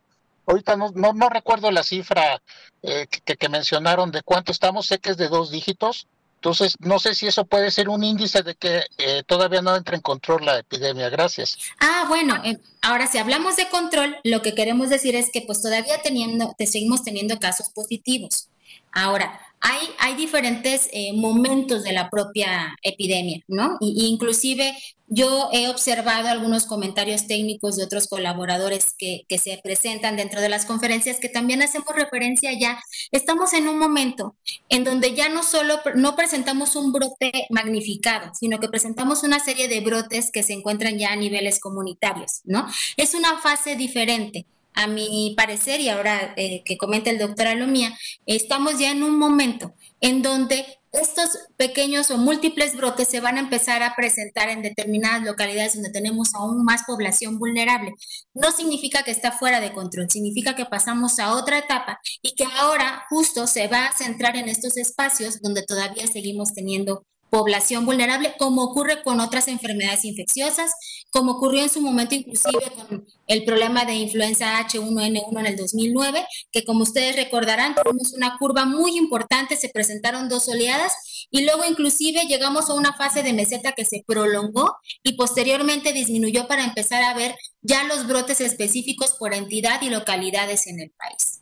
Speaker 4: Ahorita no, no, recuerdo la cifra eh, que, mencionaron de cuánto estamos, sé que es de dos dígitos, entonces no sé si eso puede ser un índice de que eh, todavía no entra en control la epidemia. Gracias.
Speaker 2: Ah, bueno, eh, ahora si hablamos de control, lo que queremos decir es que pues todavía teniendo, seguimos teniendo casos positivos. Ahora, hay, hay diferentes eh, momentos de la propia epidemia, ¿no? Y, inclusive yo he observado algunos comentarios técnicos de otros colaboradores que, que, se presentan dentro de las conferencias que también hacemos referencia ya. Estamos en un momento en donde ya no solo no presentamos un brote magnificado, sino que presentamos una serie de brotes que se encuentran ya a niveles comunitarios, ¿no? Es una fase diferente a mi parecer, y ahora eh, que comenta el doctor Alomía, estamos ya en un momento en donde estos pequeños o múltiples brotes se van a empezar a presentar en determinadas localidades donde tenemos aún más población vulnerable. No significa que está fuera de control, significa que pasamos a otra etapa y que ahora justo se va a centrar en estos espacios donde todavía seguimos teniendo población vulnerable, como ocurre con otras enfermedades infecciosas, como ocurrió en su momento inclusive con el problema de influenza H1N1 en el 2009, que como ustedes recordarán, tuvimos una curva muy importante, se presentaron dos oleadas y luego inclusive llegamos a una fase de meseta que se prolongó y posteriormente disminuyó para empezar a ver ya los brotes específicos por entidad y localidades en el país.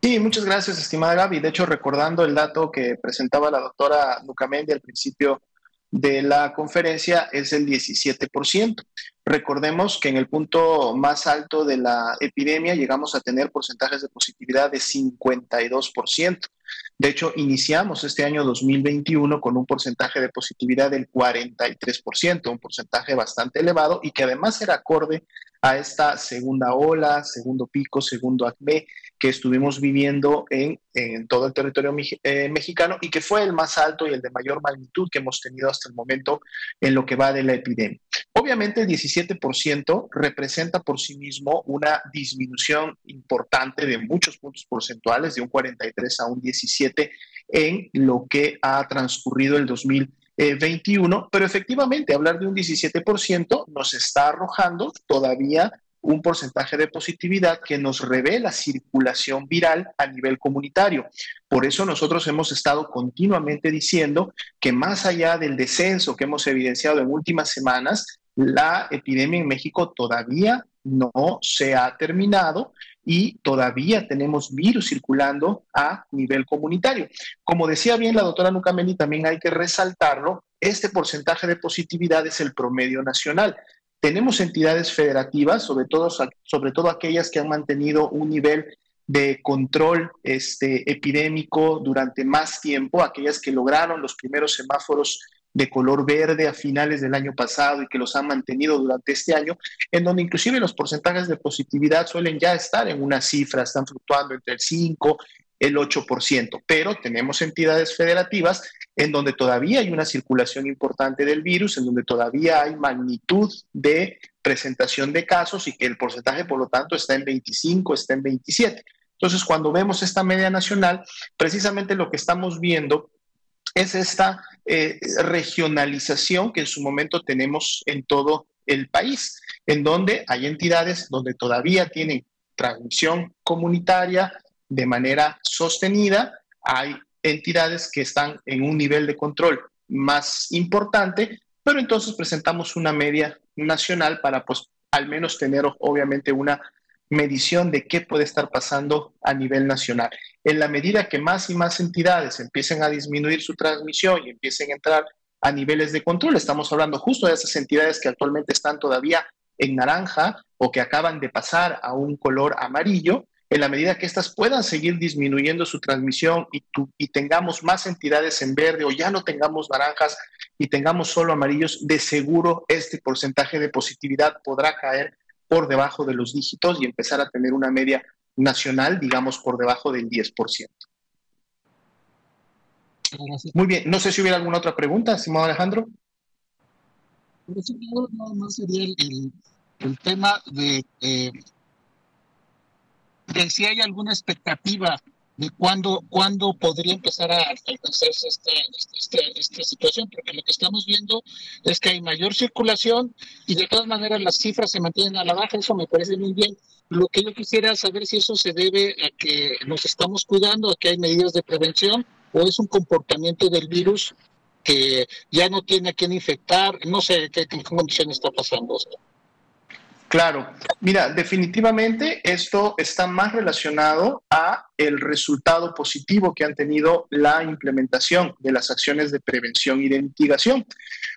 Speaker 1: Sí, muchas gracias, estimada Gaby. De hecho, recordando el dato que presentaba la doctora Lucamendi al principio de la conferencia, es el 17%. Recordemos que en el punto más alto de la epidemia llegamos a tener porcentajes de positividad de 52%. De hecho, iniciamos este año 2021 con un porcentaje de positividad del 43%, un porcentaje bastante elevado y que además era acorde a esta segunda ola, segundo pico, segundo acme que estuvimos viviendo en, todo el territorio eh, mexicano y que fue el más alto y el de mayor magnitud que hemos tenido hasta el momento en lo que va de la epidemia. Obviamente el 17% representa por sí mismo una disminución importante de muchos puntos porcentuales, de un 43 a un 17 en lo que ha transcurrido el 2021, pero efectivamente hablar de un 17% nos está arrojando todavía un porcentaje de positividad que nos revela circulación viral a nivel comunitario. Por eso nosotros hemos estado continuamente diciendo que más allá del descenso que hemos evidenciado en últimas semanas, la epidemia en México todavía no se ha terminado y todavía tenemos virus circulando a nivel comunitario. Como decía bien la doctora Nucameni, también hay que resaltarlo, este porcentaje de positividad es el promedio nacional. Tenemos entidades federativas, sobre todo, sobre todo aquellas que han mantenido un nivel de control este, epidémico durante más tiempo, aquellas que lograron los primeros semáforos de color verde a finales del año pasado y que los han mantenido durante este año, en donde inclusive los porcentajes de positividad suelen ya estar en una cifra, están fluctuando entre el 5 el 8%, pero tenemos entidades federativas en donde todavía hay una circulación importante del virus, en donde todavía hay magnitud de presentación de casos y que el porcentaje, por lo tanto, está en 25, está en 27. Entonces, cuando vemos esta media nacional, precisamente lo que estamos viendo es esta eh, regionalización que en su momento tenemos en todo el país, en donde hay entidades donde todavía tienen transmisión comunitaria, de manera sostenida. Hay entidades que están en un nivel de control más importante, pero entonces presentamos una media nacional para pues al menos tener obviamente una medición de qué puede estar pasando a nivel nacional. En la medida que más y más entidades empiecen a disminuir su transmisión y empiecen a entrar a niveles de control, estamos hablando justo de esas entidades que actualmente están todavía en naranja o que acaban de pasar a un color amarillo, en la medida que éstas puedan seguir disminuyendo su transmisión y, y, tengamos más entidades en verde o ya no tengamos naranjas y tengamos solo amarillos, de seguro este porcentaje de positividad podrá caer por debajo de los dígitos y empezar a tener una media nacional, digamos, por debajo del 10%. Muy bien, no sé si hubiera alguna otra pregunta, estimado Alejandro.
Speaker 4: Nada más sería el, el tema de eh, si hay alguna expectativa de cuándo, cuándo podría empezar a alcanzarse esta, esta, esta, situación, porque lo que estamos viendo es que hay mayor circulación y de todas maneras las cifras se mantienen a la baja, eso me parece muy bien. Lo que yo quisiera saber si eso se debe a que nos estamos cuidando, a que hay medidas de prevención o es un comportamiento del virus que ya no tiene a quién infectar, no sé qué, qué condición está pasando esto.
Speaker 1: Claro, mira, definitivamente esto está más relacionado a el resultado positivo que han tenido la implementación de las acciones de prevención y de mitigación.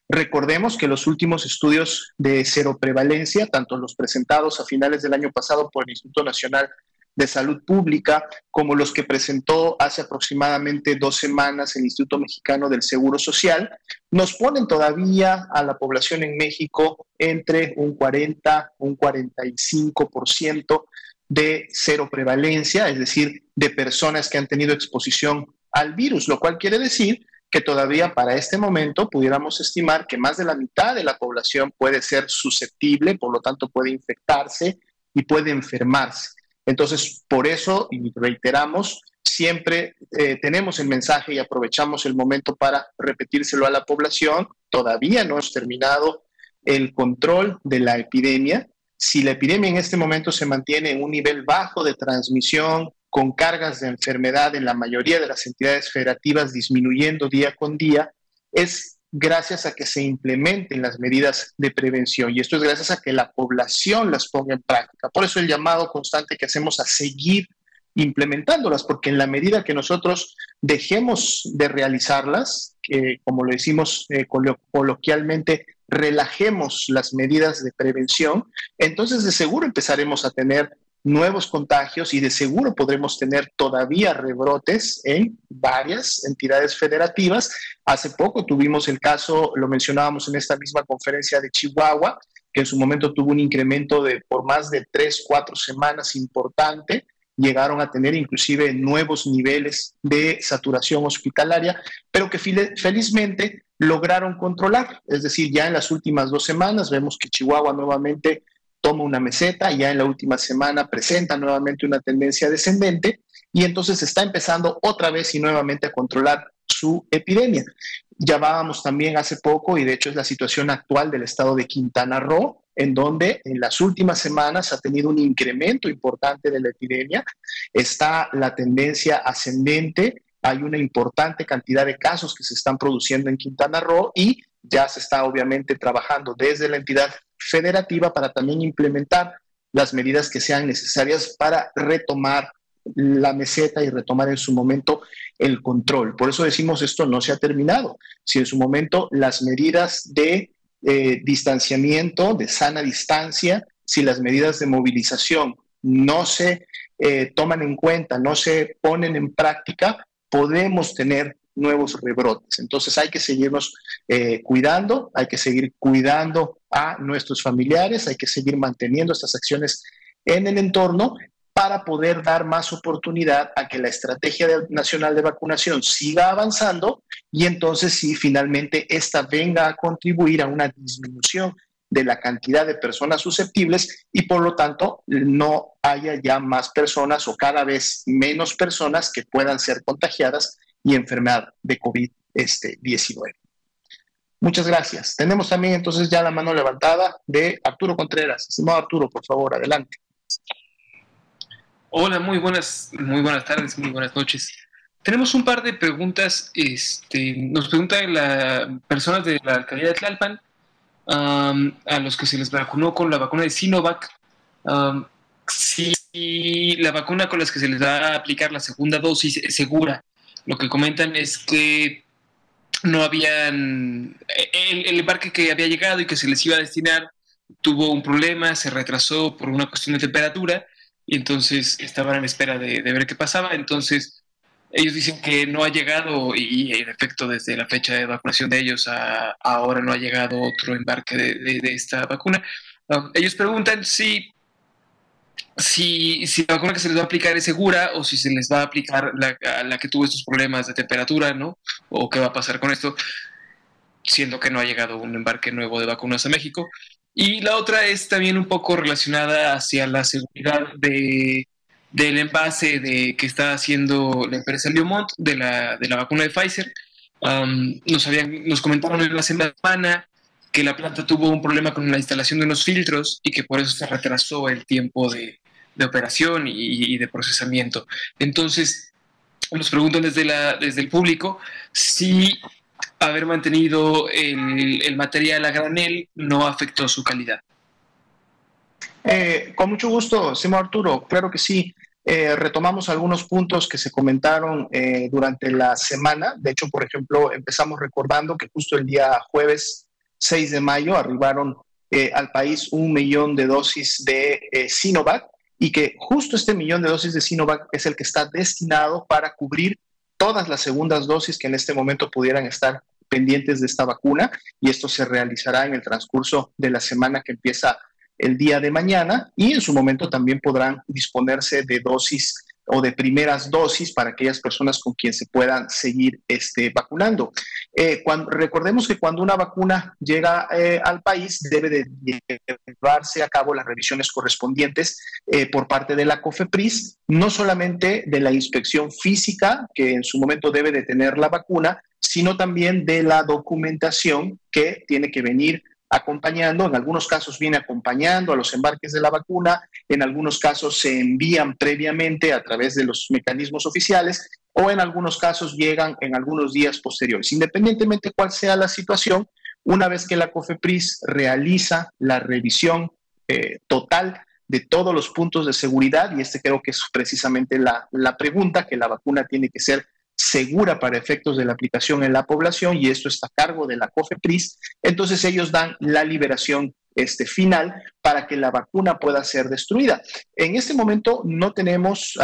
Speaker 1: Recordemos que los últimos estudios de cero prevalencia, tanto los presentados a finales del año pasado por el Instituto Nacional de Salud Pública, como los que presentó hace aproximadamente dos semanas el Instituto Mexicano del Seguro Social, nos ponen todavía a la población en México entre un 40, un 45% de cero prevalencia, es decir, de personas que han tenido exposición al virus, lo cual quiere decir que todavía para este momento pudiéramos estimar que más de la mitad de la población puede ser susceptible, por lo tanto puede infectarse y puede enfermarse. Entonces, por eso, y reiteramos, siempre eh, tenemos el mensaje y aprovechamos el momento para repetírselo a la población. Todavía no hemos terminado el control de la epidemia. Si la epidemia en este momento se mantiene en un nivel bajo de transmisión, con cargas de enfermedad en la mayoría de las entidades federativas disminuyendo día con día, es gracias a que se implementen las medidas de prevención y esto es gracias a que la población las ponga en práctica. Por eso el llamado constante que hacemos a seguir implementándolas, porque en la medida que nosotros dejemos de realizarlas, que como lo decimos eh, coloquialmente, relajemos las medidas de prevención, entonces de seguro empezaremos a tener nuevos contagios y de seguro podremos tener todavía rebrotes en varias entidades federativas. Hace poco tuvimos el caso, lo mencionábamos en esta misma conferencia de Chihuahua, que en su momento tuvo un incremento de por más de tres, cuatro semanas importante. Llegaron a tener inclusive nuevos niveles de saturación hospitalaria, pero que felizmente lograron controlar. Es decir, ya en las últimas dos semanas vemos que Chihuahua nuevamente toma una meseta, ya en la última semana presenta nuevamente una tendencia descendente y entonces está empezando otra vez y nuevamente a controlar su epidemia. Llamábamos también hace poco, y de hecho es la situación actual del estado de Quintana Roo, en donde en las últimas semanas ha tenido un incremento importante de la epidemia, está la tendencia ascendente, hay una importante cantidad de casos que se están produciendo en Quintana Roo y ya se está obviamente trabajando desde la entidad federativa para también implementar las medidas que sean necesarias para retomar la meseta y retomar en su momento el control. Por eso decimos esto no se ha terminado. Si en su momento las medidas de eh, distanciamiento, de sana distancia, si las medidas de movilización no se eh, toman en cuenta, no se ponen en práctica, podemos tener nuevos rebrotes. Entonces hay que seguirnos eh, cuidando, hay que seguir cuidando a nuestros familiares, hay que seguir manteniendo estas acciones en el entorno para poder dar más oportunidad a que la estrategia nacional de vacunación siga avanzando y entonces si finalmente esta venga a contribuir a una disminución de la cantidad de personas susceptibles y por lo tanto no haya ya más personas o cada vez menos personas que puedan ser contagiadas y enfermedad de COVID-19. Este, Muchas gracias. Tenemos también entonces ya la mano levantada de Arturo Contreras. Estimado Arturo, por favor, adelante.
Speaker 5: Hola, muy buenas, muy buenas tardes, muy buenas noches. Tenemos un par de preguntas. Este, nos preguntan las personas de la alcaldía de Tlalpan a los que se les vacunó con la vacuna de Sinovac si la vacuna con la que se les va a aplicar la segunda dosis es segura. Lo que comentan es que no habían. El, embarque que había llegado y que se les iba a destinar tuvo un problema, se retrasó por una cuestión de temperatura y entonces estaban en espera de, ver qué pasaba. Entonces, ellos dicen que no ha llegado y en efecto desde la fecha de vacunación de ellos a, ahora no ha llegado otro embarque de, esta vacuna. Um, ellos preguntan si si, si, la vacuna que se les va a aplicar es segura o si se les va a aplicar la, la que tuvo estos problemas de temperatura, ¿no? O qué va a pasar con esto, siendo que no ha llegado un embarque nuevo de vacunas a México. Y la otra es también un poco relacionada hacia la seguridad de, del envase de, que está haciendo la empresa Biomont de la, de la vacuna de Pfizer. nos, habían, nos comentaron en la semana que la planta tuvo un problema con la instalación de unos filtros y que por eso se retrasó el tiempo de, de operación y, de procesamiento. Entonces, nos preguntan desde, la, desde el público si haber mantenido el, material a granel no afectó su calidad.
Speaker 1: Eh, con mucho gusto, Simón Arturo, claro que sí. Eh, retomamos algunos puntos que se comentaron eh, durante la semana. De hecho, por ejemplo, empezamos recordando que justo el día jueves 6 de mayo arribaron al país un millón de dosis de Sinovac y que justo este millón de dosis de Sinovac es el que está destinado para cubrir todas las segundas dosis que en este momento pudieran estar pendientes de esta vacuna y esto se realizará en el transcurso de la semana que empieza el día de mañana y en su momento también podrán disponerse de dosis o de primeras dosis para aquellas personas con quien se puedan seguir este, vacunando. Eh, cuando, recordemos que cuando una vacuna llega eh, al país debe de llevarse a cabo las revisiones correspondientes eh, por parte de la COFEPRIS, no solamente de la inspección física que en su momento debe de tener la vacuna, sino también de la documentación que tiene que venir acompañando, en algunos casos viene acompañando a los embarques de la vacuna, en algunos casos se envían previamente a través de los mecanismos oficiales o en algunos casos llegan en algunos días posteriores. Independientemente cuál sea la situación, una vez que la COFEPRIS realiza la revisión eh, total de todos los puntos de seguridad, y este creo que es precisamente la, la pregunta, que la vacuna tiene que ser segura para efectos de la aplicación en la población y esto está a cargo de la COFEPRIS, entonces ellos dan la liberación este, final para que la vacuna pueda ser destruida. En este momento no tenemos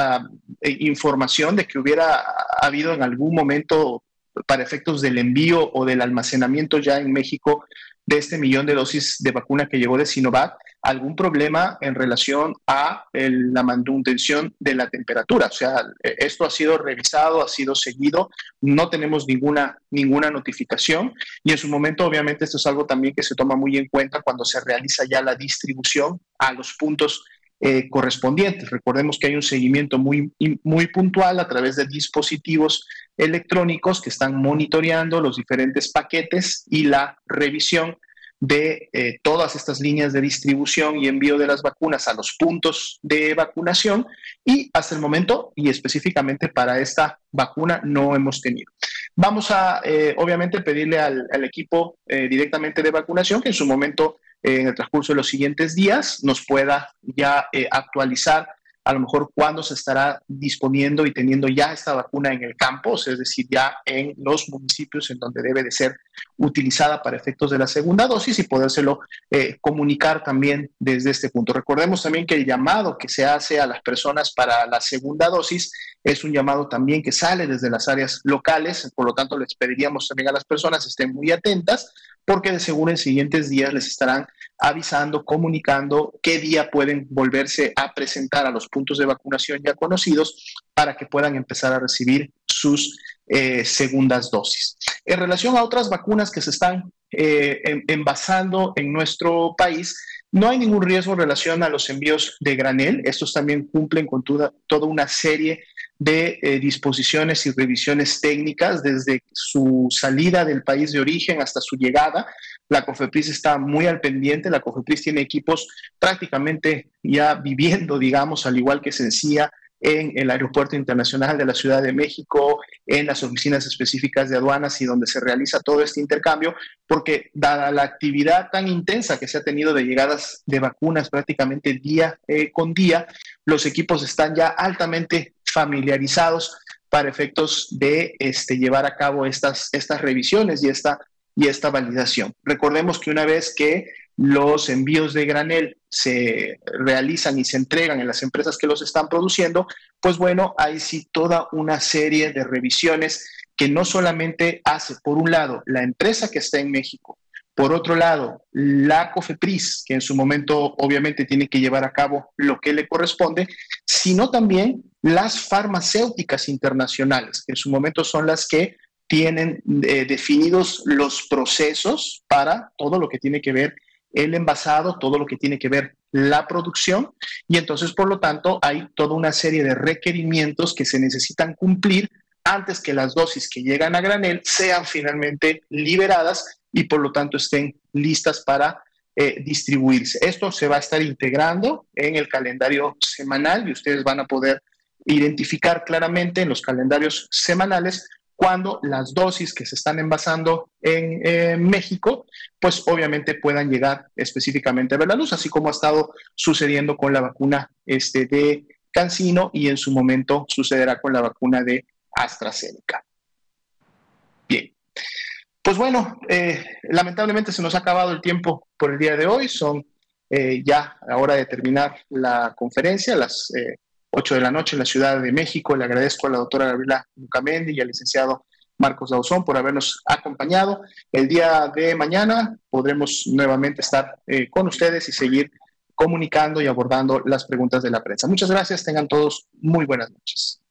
Speaker 1: eh, información de que hubiera habido en algún momento para efectos del envío o del almacenamiento ya en México de este millón de dosis de vacuna que llegó de Sinovac algún problema en relación a la manutención de la temperatura. O sea, esto ha sido revisado, ha sido seguido, no tenemos ninguna, ninguna notificación y en su momento obviamente esto es algo también que se toma muy en cuenta cuando se realiza ya la distribución a los puntos eh, correspondientes. Recordemos que hay un seguimiento muy, muy puntual a través de dispositivos electrónicos que están monitoreando los diferentes paquetes y la revisión de eh, todas estas líneas de distribución y envío de las vacunas a los puntos de vacunación y hasta el momento y específicamente para esta vacuna no hemos tenido. Vamos a, eh, obviamente, pedirle al, equipo eh, directamente de vacunación que en su momento, en el transcurso de los siguientes días, nos pueda ya actualizar a lo mejor cuándo se estará disponiendo y teniendo ya esta vacuna en el campo, es decir, ya en los municipios en donde debe de ser utilizada para efectos de la segunda dosis y podérselo eh, comunicar también desde este punto. Recordemos también que el llamado que se hace a las personas para la segunda dosis es un llamado también que sale desde las áreas locales, por lo tanto les pediríamos también a las personas estén muy atentas porque de seguro en siguientes días les estarán avisando, comunicando qué día pueden volverse a presentar a los puntos de vacunación ya conocidos para que puedan empezar a recibir sus eh, segundas dosis. En relación a otras vacunas que se están eh, envasando en nuestro país, no hay ningún riesgo en relación a los envíos de granel. Estos también cumplen con toda, toda una serie de eh, disposiciones y revisiones técnicas desde su salida del país de origen hasta su llegada. La COFEPRIS está muy al pendiente, la COFEPRIS tiene equipos prácticamente ya viviendo, digamos, al igual que Sencilla, en el Aeropuerto Internacional de la Ciudad de México, en las oficinas específicas de aduanas y donde se realiza todo este intercambio, porque dada la actividad tan intensa que se ha tenido de llegadas de vacunas prácticamente día eh, con día, los equipos están ya altamente familiarizados para efectos de este, llevar a cabo estas, estas revisiones y esta, y esta validación. Recordemos que una vez que los envíos de granel se realizan y se entregan en las empresas que los están produciendo, pues bueno, hay sí toda una serie de revisiones que no solamente hace, por un lado, la empresa que está en México, por otro lado, la COFEPRIS, que en su momento obviamente tiene que llevar a cabo lo que le corresponde, sino también las farmacéuticas internacionales, que en su momento son las que tienen eh, definidos los procesos para todo lo que tiene que ver el envasado, todo lo que tiene que ver la producción. Y entonces, por lo tanto, hay toda una serie de requerimientos que se necesitan cumplir antes que las dosis que llegan a granel sean finalmente liberadas y por lo tanto estén listas para eh, distribuirse. Esto se va a estar integrando en el calendario semanal y ustedes van a poder identificar claramente en los calendarios semanales cuando las dosis que se están envasando en eh, México, pues obviamente puedan llegar específicamente a ver así como ha estado sucediendo con la vacuna este, de Cancino y en su momento sucederá con la vacuna de AstraZeneca. Pues bueno, eh, lamentablemente se nos ha acabado el tiempo por el día de hoy, son eh, ya a hora de terminar la conferencia, las 8 de la noche en la Ciudad de México. Le agradezco a la doctora Gabriela Lucamendi y al licenciado Marcos Dauzón por habernos acompañado. El día de mañana podremos nuevamente estar eh, con ustedes y seguir comunicando y abordando las preguntas de la prensa. Muchas gracias, tengan todos muy buenas noches.